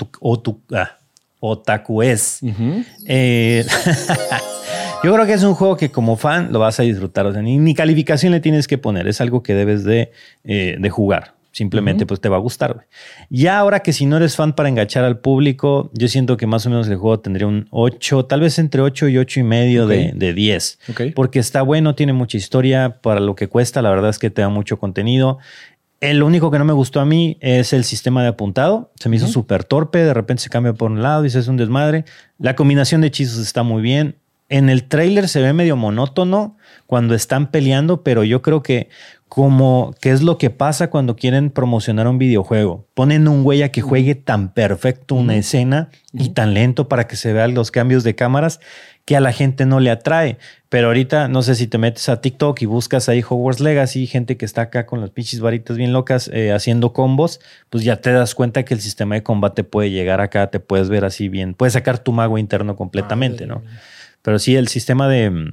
otakues, Ujú. eh, yo creo que es un juego que como fan lo vas a disfrutar. O sea, ni, ni calificación le tienes que poner. Es algo que debes de, eh, de jugar. Simplemente pues te va a gustar. Ya ahora que si no eres fan para enganchar al público, yo siento que más o menos el juego tendría un 8, tal vez entre 8 y 8 y medio de, de 10. Ok. Porque está bueno, tiene mucha historia para lo que cuesta. La verdad es que te da mucho contenido. El único que no me gustó a mí es el sistema de apuntado. Se me hizo súper torpe. De repente se cambia por un lado y se hace un desmadre. La combinación de hechizos está muy bien. En el tráiler se ve medio monótono cuando están peleando, pero yo creo que como qué es lo que pasa cuando quieren promocionar un videojuego. Ponen un güey a que juegue tan perfecto una escena y tan lento para que se vean los cambios de cámaras que a la gente no le atrae. Pero ahorita no sé si te metes a TikTok y buscas ahí Hogwarts Legacy, gente que está acá con las pinches varitas bien locas eh, haciendo combos, pues ya te das cuenta que el sistema de combate puede llegar acá, te puedes ver así bien, puedes sacar tu mago interno completamente, ¿no? Pero sí, el sistema de mm,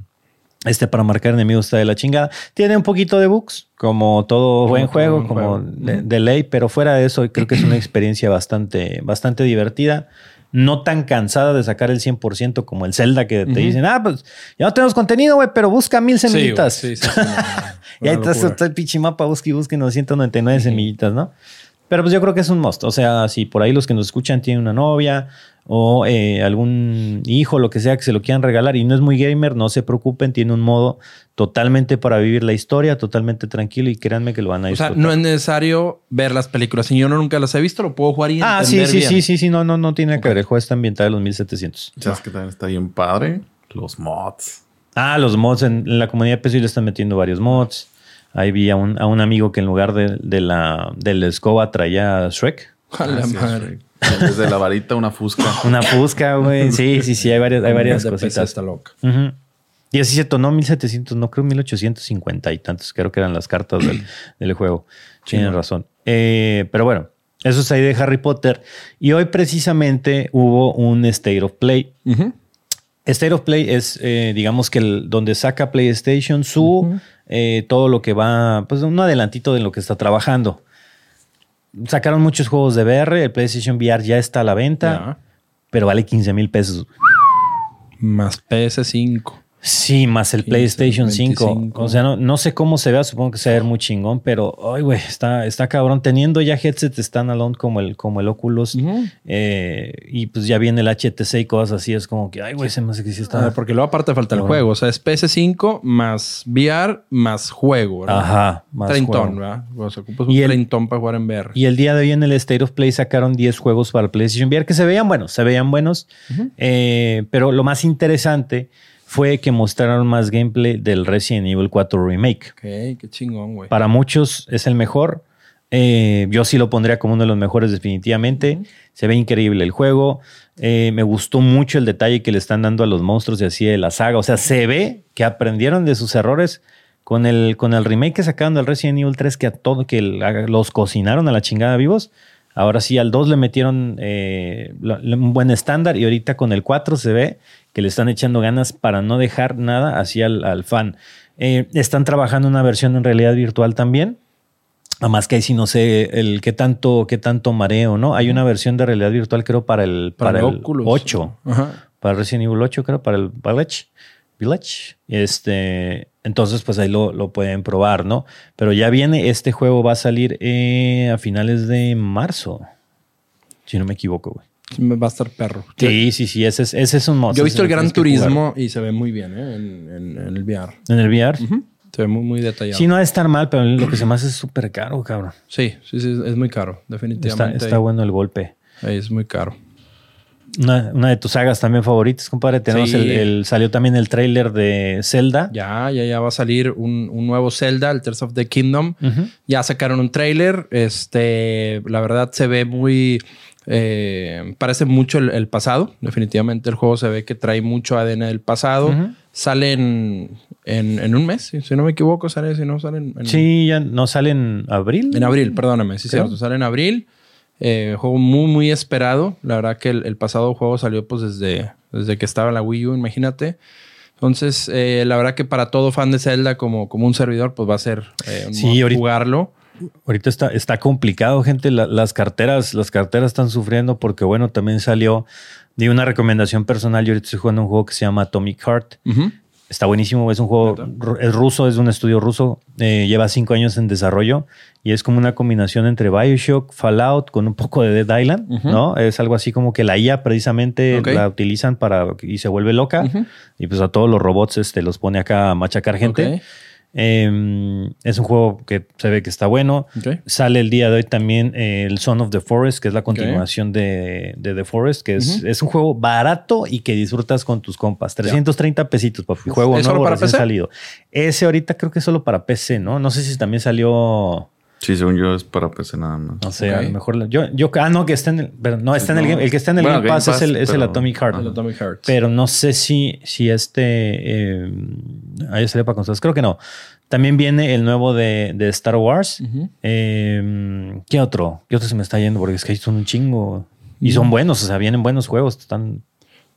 este para marcar enemigos está de la chingada. Tiene un poquito de bugs, como todo buen juego, como juego. de, de ley, pero fuera de eso, creo que es una experiencia bastante, bastante divertida. no tan cansada de sacar el 100% como el Zelda que te dicen, ah, pues ya no tenemos contenido, güey, pero busca mil semillitas. Sí, sí, sí, no, no, y ahí está el pinche mapa, busca y busca y 999 semillitas, ¿no? Pero pues yo creo que es un must. O sea, si por ahí los que nos escuchan tienen una novia o eh, algún hijo, lo que sea, que se lo quieran regalar y no es muy gamer, no se preocupen, tiene un modo totalmente para vivir la historia, totalmente tranquilo y créanme que lo van a O sea, disfrutar. no es necesario ver las películas. Si yo no nunca las he visto, lo puedo jugar y ah, sí, entender sí, bien. sí, sí, sí, no, no, no tiene que ver. El juego está ambientado en los 1700. ¿Sabes que también está bien padre? Los mods. Ah, los mods en, en la comunidad PC le están metiendo varios mods. Ahí vi a un, a un amigo que en lugar de, de la, de la escoba traía Shrek. A la madre. Desde la varita, una fusca. Una fusca, güey. Sí, sí, sí, hay varias, hay varias De cositas. está loca. Y así se no 1700, no creo 1850 y tantos, creo que eran las cartas del, del juego. Tienen razón. Eh, pero bueno, eso es ahí de Harry Potter. Y hoy precisamente hubo un State of Play. Ujú. State of Play es, eh, digamos que el, donde saca PlayStation su eh, todo lo que va, pues un adelantito de lo que está trabajando. Sacaron muchos juegos de VR, el PlayStation VR ya está a la venta, pero vale 15 mil pesos. Más PS5. Sí, más el 15, PlayStation 5. 25. O sea, no, no sé cómo se vea, supongo que se va a ver muy chingón, pero, ay, güey, está, está cabrón. Teniendo ya headsets standalone como el, como el Oculus, eh, y pues ya viene el HTC y cosas así, es como que, ay, güey, se me hace que sí está. ver, porque luego aparte falta el juego. O sea, es PS5 más VR más juego. ¿verdad? Ajá, más Treintón, juego. ¿verdad? O sea, ocupas un Y el- para jugar en VR. Y el día de hoy en el State of Play sacaron 10 juegos para PlayStation VR que se veían buenos, se veían buenos. Eh, pero lo más interesante fue que mostraron más gameplay del Resident Evil 4 Remake. Ok, qué chingón, güey. Para muchos es el mejor. Eh, yo sí lo pondría como uno de los mejores definitivamente. Se ve increíble el juego. Eh, me gustó mucho el detalle que le están dando a los monstruos y así de la saga. O sea, se ve que aprendieron de sus errores con el, con el remake que sacaron del Resident Evil 3, que a todo, que los cocinaron a la chingada vivos. Ahora sí, al 2 le metieron eh, un buen estándar y ahorita con el 4 se ve que le están echando ganas para no dejar nada así al, al fan. Eh, están trabajando una versión en realidad virtual también. Además que ahí sí no sé el qué tanto, qué tanto mareo, ¿no? Hay una versión de realidad virtual, creo, para el, para, el Oculus. 8. Ajá. Para el Resident Evil 8, creo, para el Village. Village. Este, entonces, pues ahí lo, lo pueden probar, ¿no? Pero ya viene, este juego va a salir eh, a finales de marzo. Si no me equivoco, güey. Va a estar perro. Sí, sí, sí, ese es, ese es un mod. Yo he visto el Gran. Turismo y se ve muy bien ¿eh? en, en- en el VR. En el VR. Se ve muy, muy detallado. Sí, no ha de estar mal, pero lo que se me hace es súper caro, cabrón. sí, sí, sí, es muy caro. Definitivamente. está bueno el golpe. ahí es muy caro. Una, una de tus sagas también favoritas, compadre. Tenemos Sí. el, el- salió también el tráiler de Zelda. Ya, ya, ya va a salir un, un nuevo Zelda, el Tears of the Kingdom. Ya sacaron un trailer. Este, la verdad se ve muy. eh, parece mucho el, el pasado. Definitivamente el juego se ve que trae mucho ADN del pasado. Ujú. Sale en, en, en un mes, si, no me equivoco. Sale, si no, sale en, Sí, ya no sale en abril. en abril, perdóname. Sí, cierto. Sale en abril. Eh, juego muy, muy esperado. La verdad que el, el pasado juego salió pues desde, desde que estaba en la Wii U, imagínate. Entonces, eh, la verdad que para todo fan de Zelda como, como un servidor, pues va a ser eh, un Sí, ahorita- jugarlo. Ahorita está, está complicado, gente. La- las carteras, las carteras están sufriendo porque, bueno, también salió de una recomendación personal. Yo ahorita estoy jugando un juego que se llama Atomic Heart. Está buenísimo, es un juego, es ruso, es un estudio ruso, eh, lleva cinco años en desarrollo y es como una combinación entre Bioshock, Fallout con un poco de Dead Island. ¿no? Es algo así como que la IA precisamente la utilizan para y se vuelve loca y pues a todos los robots este, los pone acá a machacar gente. Ok. Eh, es un juego que se ve que está bueno. Sale el día de hoy también eh, el Son of the Forest, que es la continuación de, de The Forest, que es, es un juego barato y que disfrutas con tus compas. 330 pesitos, papi. Juego ¿Es solo nuevo recién PC? salido. Ese ahorita creo que es solo para PC, ¿no? No sé si también salió, Sí, según yo es para PC nada más. no sé, a lo mejor la- yo, yo, ah, no, que está en el, pero no, está en el el que está en el Bueno, Game Game Pass, es el, es el Atomic Heart. El Atomic Heart. Pero no sé si, si este. Eh, ahí salió para consolas. Creo que no. También viene el nuevo de, de Star Wars. Eh, ¿Qué otro? ¿Qué otro se me está yendo? Porque es que ahí son un chingo. Y son buenos, o sea, vienen buenos juegos. Están.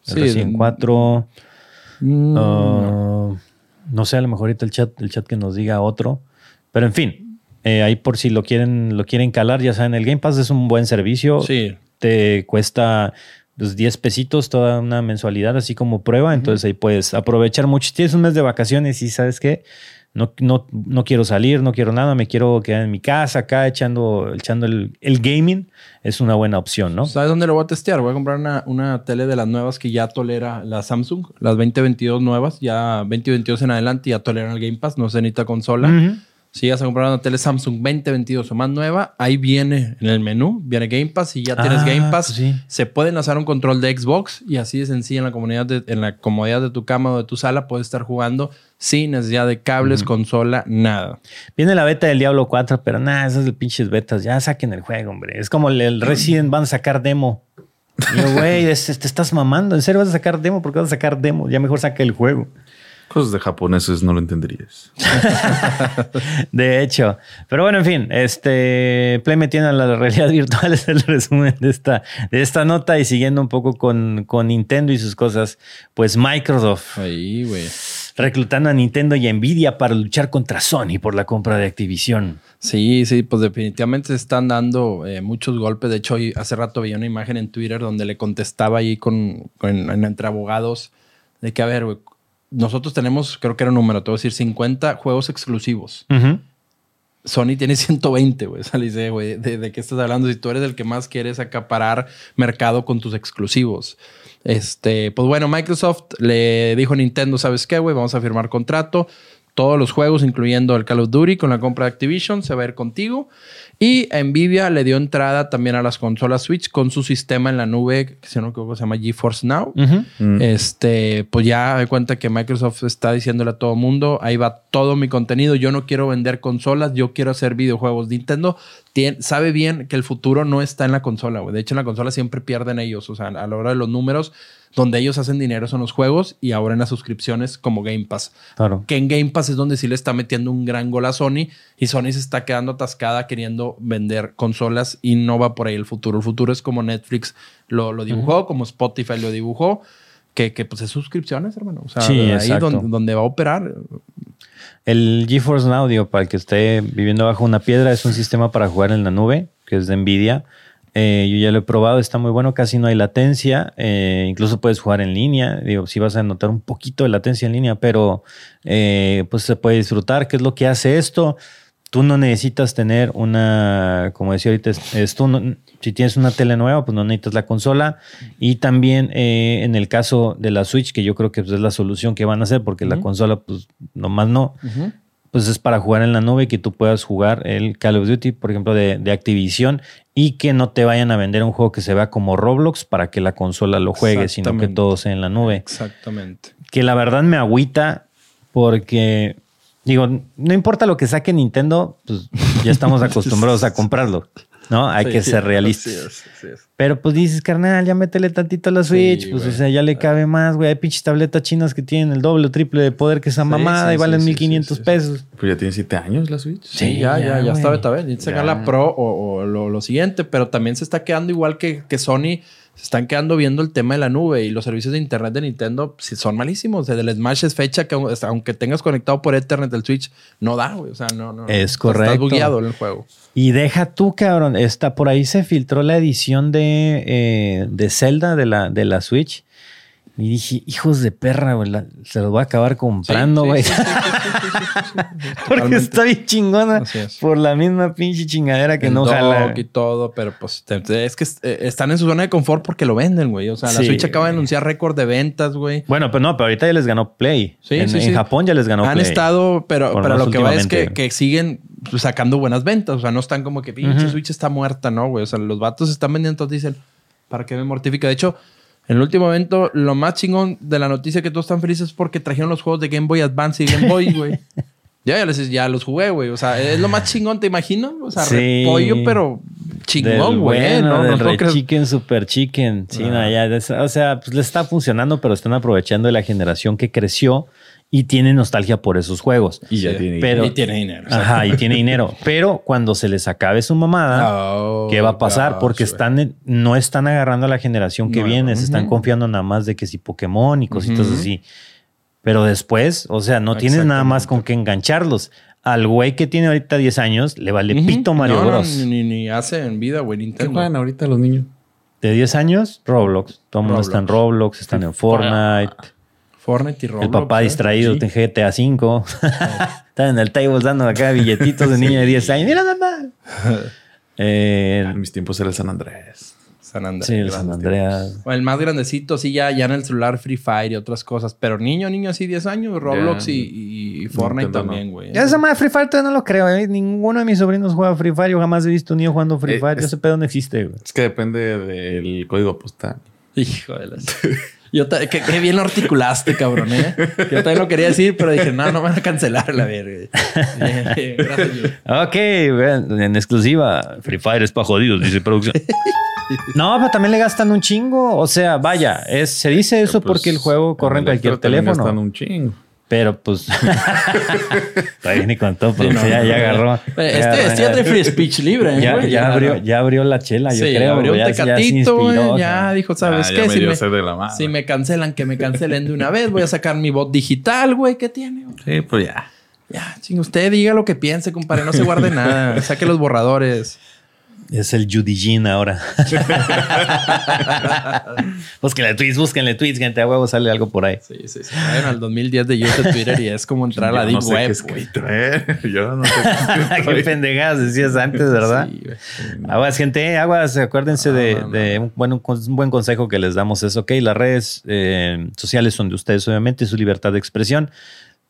El Sí, Resident de- 4. Mm, ah, no sé, a lo mejor ahorita el chat, el chat que nos diga otro. Pero en fin, eh, ahí por si lo quieren, lo quieren calar, ya saben, el Game Pass es un buen servicio sí. te cuesta pues 10 pesitos toda una mensualidad, así como prueba. Entonces ahí puedes aprovechar mucho. Si tienes un mes de vacaciones y sabes qué, no, no, no quiero salir, no quiero nada, me quiero quedar en mi casa acá echando, echando el, el gaming, es una buena opción, ¿no? ¿Sabes dónde lo voy a testear? Voy a comprar una, una tele de las nuevas que ya tolera la Samsung, las 2022 nuevas, ya 2022 en adelante ya toleran el Game Pass, no se necesita consola. Si vas a comprar una tele Samsung 2022 o más nueva, ahí viene en el menú, viene Game Pass y ya tienes Ah, Game Pass. pues sí. Se puede enlazar un control de Xbox y así de sencillo en la, comunidad de- en la comodidad de tu cama o de tu sala puedes estar jugando sin necesidad de cables, consola, nada. Viene la beta del Diablo 4, pero nada, esas de pinches betas, ya saquen el juego, hombre. Es como el, el Resident van a sacar demo. Yo, güey, te estás mamando. ¿En serio vas a sacar demo? ¿Por qué vas a sacar demo? Ya mejor saca el juego. Cosas de japoneses no lo entenderías. De hecho. Pero bueno, en fin, este Play metiendo la realidad virtual es el resumen de esta, de esta nota y siguiendo un poco con, con Nintendo y sus cosas, pues Microsoft Ahí, güey. reclutando a Nintendo y a Nvidia para luchar contra Sony por la compra de Activision. Sí, sí, pues definitivamente se están dando eh, muchos golpes. De hecho, hoy, hace rato veía una imagen en Twitter donde le contestaba ahí con, con- en- entre abogados de que, a ver, güey, nosotros tenemos, creo que era un número, te voy a decir, 50 juegos exclusivos. Sony tiene 120, güey. O sea, le dice, güey, ¿de, de qué estás hablando? Si tú eres el que más quieres acaparar mercado con tus exclusivos. Este, pues bueno, Microsoft le dijo a Nintendo, ¿sabes qué, güey? Vamos a firmar contrato. Todos los juegos, incluyendo el Call of Duty con la compra de Activision, se va a ir contigo. Y Nvidia le dio entrada también a las consolas Switch con su sistema en la nube, que si no me equivoco se llama GeForce Now. Mm. Este, pues ya de cuenta que Microsoft está diciéndole a todo mundo, ahí va todo mi contenido, yo no quiero vender consolas, yo quiero hacer videojuegos. Nintendo sabe bien que el futuro no está en la consola, güey. De hecho, en la consola siempre pierden ellos, o sea, a la hora de los números, donde ellos hacen dinero son los juegos y ahora en las suscripciones como Game Pass. Claro. Que en Game Pass es donde sí le está metiendo un gran gol a Sony y Sony se está quedando atascada queriendo vender consolas y no va por ahí el futuro. El futuro es como Netflix lo, lo dibujó, como Spotify lo dibujó, que, que pues es suscripciones, hermano. O sea, Sí, ahí exacto. donde, donde va a operar. El GeForce Now, digo, para el que esté viviendo bajo una piedra, es un sistema para jugar en la nube, que es de Nvidia. Eh, yo ya lo he probado, está muy bueno, casi no hay latencia, eh, incluso puedes jugar en línea, digo, sí vas a notar un poquito de latencia en línea, pero eh, pues se puede disfrutar. ¿Qué es lo que hace esto? Tú no necesitas tener una, como decía ahorita, es, es tú no- si tienes una tele nueva, pues no necesitas la consola. Y también eh, en el caso de la Switch, que yo creo que pues, es la solución que van a hacer, porque la consola, pues nomás no pues es para jugar en la nube y que tú puedas jugar el Call of Duty, por ejemplo, de, de Activision y que no te vayan a vender un juego que se vea como Roblox para que la consola lo juegue, sino que todo sea en la nube. Exactamente. Que la verdad me agüita porque, digo, no importa lo que saque Nintendo, pues ya estamos acostumbrados a comprarlo, ¿no? Hay Sí, que ser realistas. Pero pues dices, carnal, ya métele tantito a la Switch. Sí, pues, o sea, ya le cabe más, güey. Hay pinches tabletas chinas que tienen el doble o triple de poder que esa Sí, mamada sí, y valen sí, sí, 1500 sí, sí. pesos. Pues ya tiene siete años la Switch. Sí, Sí, ya, ya, ya, ya, está beta sacar la Pro o, o lo, lo siguiente, pero también se está quedando igual que, que Sony. Se están quedando viendo el tema de la nube y los servicios de internet de Nintendo sí, son malísimos. El Smash es fecha que aunque tengas conectado por Ethernet el Switch, no da, güey. O sea, no, no. Es Estás correcto. bugueado en el juego. Y deja tú, cabrón. Está, por ahí se filtró la edición de, eh, de Zelda de la, de la Switch. Y dije, hijos de perra, güey. se los voy a acabar comprando, güey. sí, sí, sí, sí, sí, sí, sí, sí. Porque Totalmente. está bien chingona. Es. Por la misma pinche chingadera que El no jala. y todo, pero pues es que eh, están en su zona de confort porque lo venden, güey. O sea, la Switch acaba de anunciar récord de ventas, güey. Bueno, pero no, pero ahorita ya les ganó Play. Sí, en, sí, en. Japón ya les ganó Han Play. estado, pero, Por pero lo que va es que, siguen sacando buenas ventas. O sea, no están como que pinche. Switch está muerta, ¿no, güey? O sea, los vatos están vendiendo, entonces dicen, ¿para qué me mortifica? De hecho, en el último evento, lo más chingón de la noticia que todos están felices es porque trajeron los juegos de Game Boy Advance y Game Boy, güey. ya, ya, les- ya los jugué, güey. O sea, es lo más chingón, ¿te imaginas? O sea, Sí. repollo, pero chingón, güey. bueno, no, del no. Chicken, Super Chicken. Sí, Ah. no, ya, es- o sea, pues le está funcionando, pero están aprovechando de la generación que creció y tiene nostalgia por esos juegos. Y ya Sí. tiene. Pero- Y tiene dinero. Ajá, y tiene dinero. Pero cuando se les acabe su mamada, Oh, ¿qué va a pasar? gosh, Porque están no están agarrando a la generación que viene, se están confiando nada más de que si Pokémon y cositas así. Pero después, o sea, no tienes nada más con qué engancharlos. Al güey que tiene ahorita 10 años le vale pito Mario No, no, Bros. ni, ni hace en vida, güey, ¿Qué Nintendo. juegan ahorita los niños? De 10 años, Roblox. Todo el mundo está en Roblox, están en Fortnite. Fortnite y Roblox. el papá ¿eh? distraído Sí. GTA V. Está en el table dando acá billetitos de niño de 10 años. Mira, mamá. Eh, En mis tiempos era el San Andrés. San Andrés. sí, el San Andreas. O el más grandecito, sí, ya, ya en el celular Free Fire y otras cosas. Pero niño, niño así 10 años, Roblox y, y- y Fortnite no. también, güey. Ya esa madre Free Fire todavía no lo creo. eh. Ninguno de mis sobrinos juega Free Fire. Yo jamás he visto un niño jugando Free Eh, Fire. es- Ese pedo no existe, güey. Es que depende del código postal. Hijo de las... Yo ta- qué, qué bien lo articulaste, cabrón, ¿eh? Yo también lo quería decir, pero dije, no, no me van a cancelar la verga. Gracias. Ok, bueno, en exclusiva. Free Fire es para jodidos, dice producción. No, pero también le gastan un chingo. O sea, vaya, es, se dice eso Pues, porque el juego corre en cualquier teléfono. Están un chingo. Pero pues. Todavía ni contó, pero no, ya, no, ya no. agarró. Este, ya, este ya trae free speech libre, ¿eh, ya, ya abrió, ya abrió la chela, yo Sí, creo. abrió un ya- ya tecatito, inspiró, Ya, o sea. dijo, ¿sabes Ah, qué? ya me Si dio me, sed de la madre. si me cancelan, que me cancelen de una vez. Voy a sacar mi bot digital, güey. ¿Qué tiene? güey? Sí, pues ya. Ya, ching, usted diga lo que piense, compadre. No se guarde nada. Saque los borradores. Es el Judy Jean ahora. búsquenle tweets, búsquenle tweets, gente. A huevo sale algo por ahí. Sí, sí, sí. Vayan al 2010 de YouTube Twitter y es como entrar a la Deep no qué Web, escrito, ¿eh? Yo no sé qué. Qué pendejadas decías antes, ¿verdad? Sí, güey. Aguas, gente, aguas, acuérdense de, No, no, de un, buen, un buen consejo que les damos es, ok, las redes eh, sociales son de ustedes, obviamente, su libertad de expresión,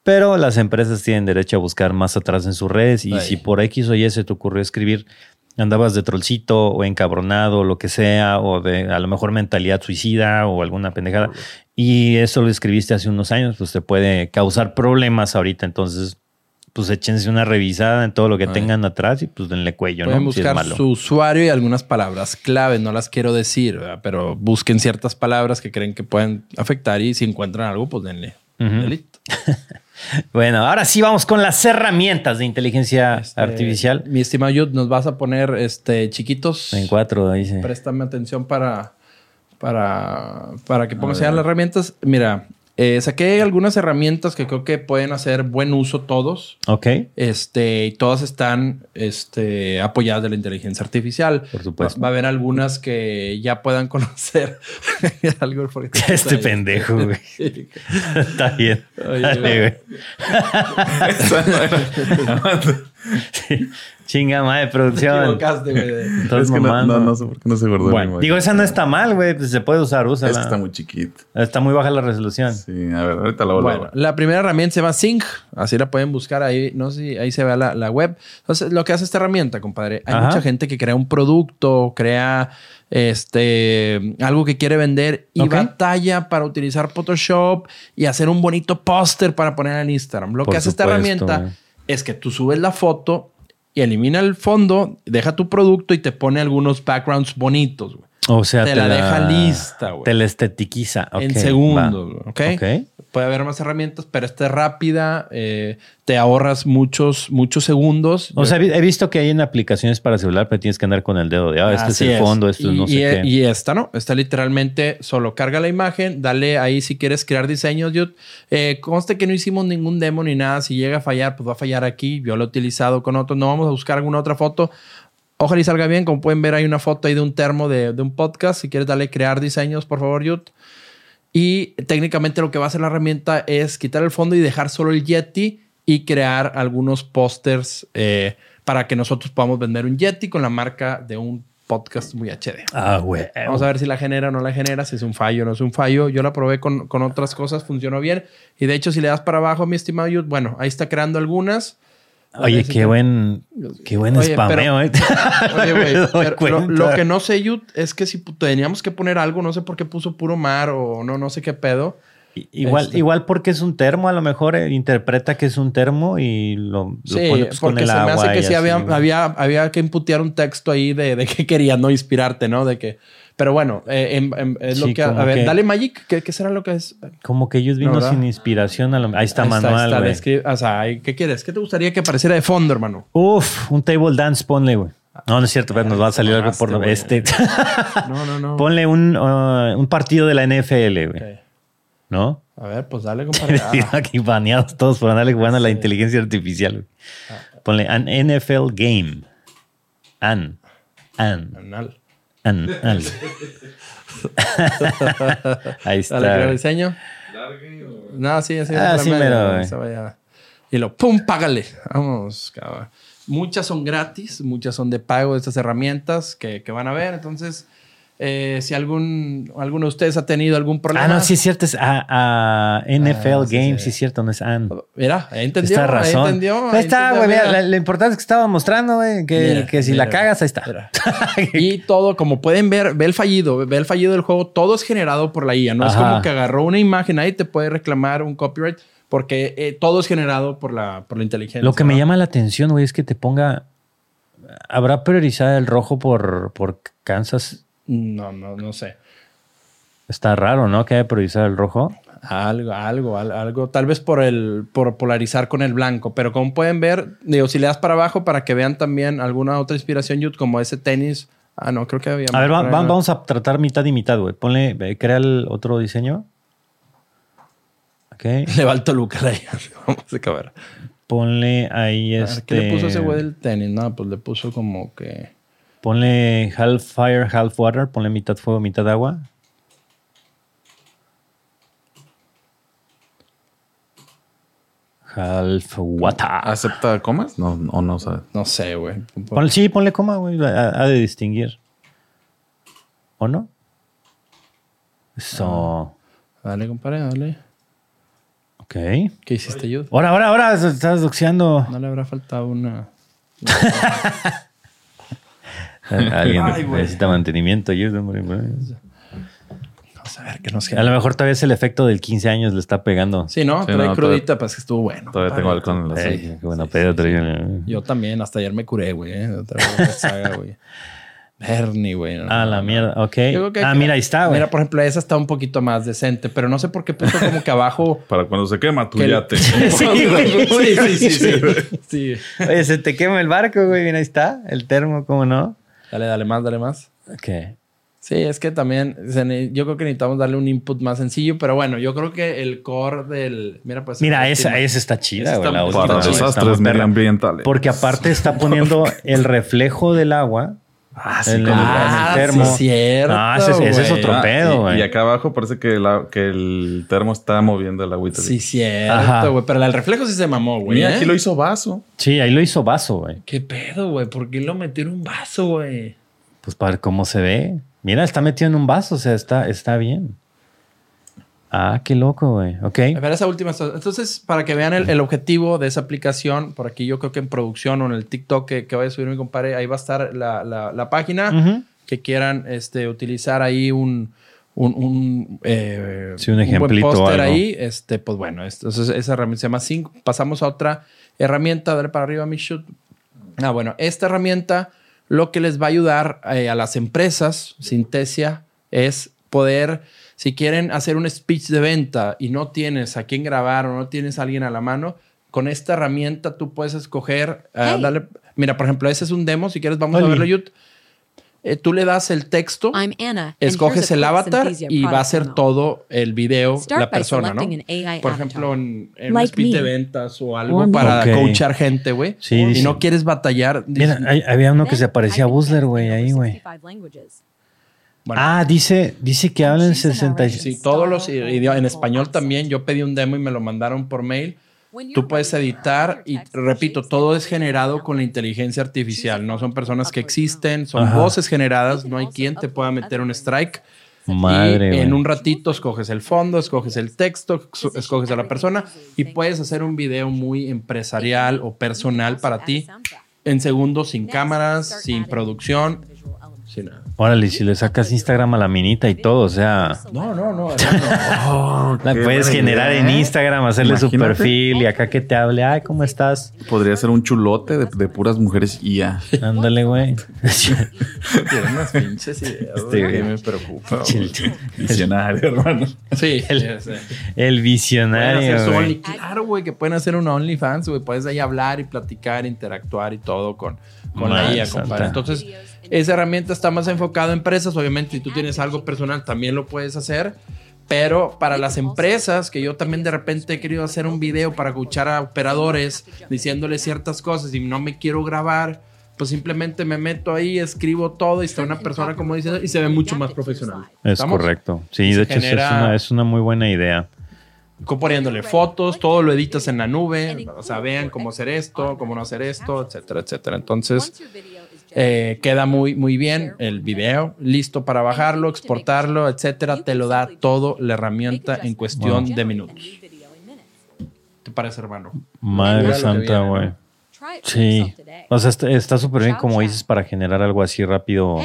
pero las empresas tienen derecho a buscar más atrás en sus redes y Ay. si por X o Y se te ocurrió escribir, andabas de trollcito o encabronado, lo que sea, o de a lo mejor mentalidad suicida o alguna pendejada, y eso lo escribiste hace unos años, pues te puede causar problemas ahorita, entonces... Pues échense una revisada en todo lo que Ay. tengan atrás y pues denle cuello, Pueden ¿no? Buscar su usuario y algunas palabras clave. No las quiero decir, ¿verdad? pero busquen ciertas palabras que creen que pueden afectar y si encuentran algo, pues denle. Ujú. delito. Bueno, ahora sí vamos con las herramientas de inteligencia Este, artificial. Mi estimado Yud, nos vas a poner este chiquitos. En cuatro, dice. Préstame atención para, para, para que pongas ya las herramientas. Mira, eh, saqué algunas herramientas que creo que pueden hacer buen uso todos. Ok. Este, y todas están este, apoyadas de la inteligencia artificial. Por supuesto. Va, va a haber algunas que ya puedan conocer. Algo porque te- Este pendejo, güey. Está bien. Oye, Dale, güey. Sí. Chinga madre Te producción. equivocaste, güey. Estás Es que no, mamando. no, no sé por qué no se guardó. Bueno, mi Digo, esa no está mal, güey. Pues se puede usar, úsala. Es que está muy chiquito. Está muy baja la resolución. Sí, a ver, ahorita la vuelvo a ver. la primera herramienta se llama Sync. Así la pueden buscar ahí. No sé si ahí se ve la, la web. Entonces, lo que hace esta herramienta, compadre, hay Ajá. mucha gente que crea un producto, crea este algo que quiere vender y batalla para utilizar Photoshop y hacer un bonito póster para poner en Instagram. Lo Por que hace esta herramienta. Es que tú subes la foto y elimina el fondo, deja tu producto y te pone algunos backgrounds bonitos. güey. O sea, Te la deja lista, güey. Te la estetiquiza. En segundos, ¿ok? Ok. Puede haber más herramientas, pero esta es rápida, eh, te ahorras muchos, muchos segundos. O sea, he visto que hay en aplicaciones para celular, pero tienes que andar con el dedo de, ah, este Así es el fondo, esto es y, no sé y- qué. y esta no, esta literalmente solo carga la imagen, dale ahí si quieres crear diseños. Yo, eh, conste que no hicimos ningún demo ni nada. Si llega a fallar, pues va a fallar aquí. Yo lo he utilizado con otros. No vamos a buscar alguna otra foto. Ojalá y salga bien. Como pueden ver, hay una foto ahí de un termo de, de un podcast. Si quieres darle crear diseños, por favor, Yut. Y técnicamente lo que va a hacer la herramienta es quitar el fondo y dejar solo el Yeti y crear algunos pósters eh, para que nosotros podamos vender un Yeti con la marca de un podcast muy HD. Ah, güey. Vamos a ver si la genera o no la genera, si es un fallo o no es un fallo. Yo la probé con, con otras cosas, funcionó bien. Y de hecho, si le das para abajo, mi estimado Yud, bueno, ahí está creando algunas. Oye, si qué te- buen, qué buen Oye, spameo, eh. Oye, güey, lo, que no sé, Yud, es que si teníamos que poner algo, no sé por qué puso puro mar o no, no sé qué pedo. Igual, Este. igual porque es un termo, a lo mejor eh, interpreta que es un termo y lo, lo Sí, pone pues, con porque el se me hace que sí había, había, había que imputear un texto ahí de, de que quería no inspirarte, ¿no? De que, pero bueno, eh, es Sí, lo que, a ver, que- dale Magic, ¿qué, qué será lo que es? Como que ellos No, vino sin inspiración. a lo- Ahí está Ahí manual, está, descri- o sea, ¿qué quieres? ¿Qué te gustaría que apareciera de fondo, hermano? Uf, un table dance, ponle, güey. No, no es cierto, pero nos va a salir algo por güey. este. No, no, no. ponle un, uh, un partido de la NFL, güey. ¿No? A ver, pues dale, compadre. Ah, Aquí baneados todos por andarle jugando a la inteligencia artificial. güey. Ah. Ponle an NFL game. An. An. anal. An, an. Ahí está. Dale, creo diseño. No, sí, así. Ah, sí, mero, vaya. Y lo, ¡pum! Págale. Vamos, cabrón. Muchas son gratis, muchas son de pago de estas herramientas que, que van a ver. Entonces, eh, si algún, alguno de ustedes ha tenido algún problema. Ah, no, sí es cierto. Es a, a NFL Ah, sí, Games, sí. sí es cierto, no es An. Mira, ahí entendió. Está razón. Ahí entendió. Ahí está, güey. mira, Lo importante es que estaba mostrando, güey, que, Mira, que si mira, la cagas, ahí está. Y todo, como pueden ver, ve el fallido, ve el fallido del juego, todo es generado por la IA. No es como que agarró una imagen ahí te puede reclamar un copyright porque eh, todo es generado por la, por la inteligencia. Lo que me llama la atención, güey, es que te ponga. ¿Habrá priorizado el rojo por, por Kansas? No, no, no sé. Está raro, ¿no? Que haya priorizado el rojo. Algo, algo, al- algo, tal vez por el, por polarizar con el blanco, pero como pueden ver, digo, si le das para abajo para que vean también alguna otra inspiración, como ese tenis. Ah, no, creo que había. A ver, vamos a tratar mitad y mitad, güey. Ponle, crea el otro diseño. Ok. Le va al Toluca la. Vamos a acabar. Ponle ahí A ver, este. ¿Qué le puso ese güey del tenis? No, pues le puso como que. Ponle half fire, half water. Ponle mitad fuego, mitad agua. Half water. ¿Acepta comas? No, o no sabe. No sé, güey. Ponle- sí, ponle coma, güey. Ha, ha de distinguir. ¿O no? Eso. Dale, compadre, dale. Ok. ¿Qué hiciste, Yud? Ahora, ahora, ahora. Estás doxeando. No le habrá faltado una. Alguien Ay, necesita mantenimiento. yo- Vamos a ver qué nos A lo mejor todavía es el efecto del 15 años le está pegando. Sí, ¿no? Sí, Trae no, crudita, pues que estuvo bueno. Todavía tengo alcohol en la Ey, sangre. qué bueno sí, pedo. Yo también, hasta ayer me curé, güey. ¿eh? Otra vez saga, güey. Bernie, güey. no, Ah, la mierda. Ok. Que- ah, mira, ahí está, güey. Mira, por ejemplo, esa está un poquito más decente, pero no sé por qué puso como que abajo. Para cuando se quema tu Que yate. Sí, güey. sí, sí, sí, sí. Sí. Oye, se te quema el barco, güey. Mira, ahí está. El termo, ¿cómo no? Dale, dale más, dale más. Ok. Sí, es que también yo creo que necesitamos darle un input más sencillo, pero bueno, yo creo que el core del. Mira, pues. Mira, esa, esa está chida, Esa güey. está La Para desastres medioambientales. Porque aparte está poniendo el reflejo del agua. Ah, en el- Ah, en el termo. sí, cierto. No, ese es- ese es otro Ah, pedo, y- güey. y, acá abajo parece que, la- que el termo está moviendo el agüita. Sí, cierto, güey. Pero el reflejo sí se mamó, güey. Mira, ¿eh? aquí lo hizo vaso. Sí, ahí lo hizo vaso, güey. ¿Qué pedo, güey? ¿Por qué lo metió en un vaso, güey? Pues para ver cómo se ve. Mira, está metido en un vaso, o sea, está, está bien. Ah, qué loco, güey. Ok. A ver, esa última. Entonces, para que vean el, el objetivo de esa aplicación, por aquí yo creo que en producción o en el TikTok que, que vaya a subir mi compadre, ahí va a estar la, la- la página. Que quieran este, utilizar ahí un. Un, un, eh, Sí, un ejemplito póster ahí, este, pues bueno, entonces esa herramienta se llama Sync. Pasamos a otra herramienta, dale para arriba, mi shoot. Ah, bueno, esta herramienta lo que les va a ayudar eh, a las empresas, Sintesia, es poder, si quieren hacer un speech de venta y no tienes a quién grabar o no tienes a alguien a la mano, con esta herramienta tú puedes escoger, ah, Hey. dale, mira, por ejemplo, ese es un demo, si quieres vamos a Oli. verlo, Yut. Eh, tú le das el texto, I'm Anna. escoges a el avatar y va a ser todo el video Start la persona, ¿no? Por ejemplo, en, en un Like speech de me. ventas o algo Or para Ok. coachar gente, güey. Sí, y dice- no quieres batallar. Mira, hay- había uno que se parecía a text güey, ahí, güey. 65 languages. bueno, Ah, dice, dice que hablan She's an 66. Sí, todos los idiomas. En español también. Yo pedí un demo y me lo mandaron por mail. Tú puedes editar y, repito, todo es generado con la inteligencia artificial. No son personas que existen, son Ajá. voces generadas. No hay quien te pueda meter un strike. Madre, y en un ratito escoges el fondo, escoges el texto, ex- escoges a la persona y puedes hacer un video muy empresarial o personal para ti en segundos, sin cámaras, sin producción, Órale, si le sacas Instagram a la minita y todo, o sea, No, no, no. hermano. la puedes generar idea, en ¿eh? Instagram, hacerle su perfil y acá que te hable, ay, ¿cómo estás? Podría ser un chulote de, de puras mujeres y ya. Ándale, güey. Tiene unas pinches ideas Este, güey, me preocupa. El, Visionario, hermano. Sí, El- visionario, güey. Only- Claro, güey, que pueden hacer un OnlyFans, güey. Puedes ahí hablar y platicar, interactuar y todo con, con la IA, compadre. Entonces, esa herramienta está más enfocada a empresas. Obviamente, si tú tienes algo personal, también lo puedes hacer. Pero para las empresas, que yo también de repente he querido hacer un video para escuchar a operadores diciéndoles ciertas cosas y no me quiero grabar, pues simplemente me meto ahí, escribo todo y está una persona como dice y se ve mucho más profesional. Es correcto. Sí, de hecho, es, genera- una, es una muy buena idea. Poniéndole fotos, todo lo editas en la nube, o sea, vean cómo hacer esto, cómo no hacer esto, etcétera, etcétera. Entonces, eh, queda muy, muy bien el video, listo para bajarlo, exportarlo, etcétera. Te lo da todo la herramienta en cuestión de minutos. ¿Te parece, hermano? Madre santa, güey. Sí. O sea, está- está súper bien como dices para generar algo así rápido.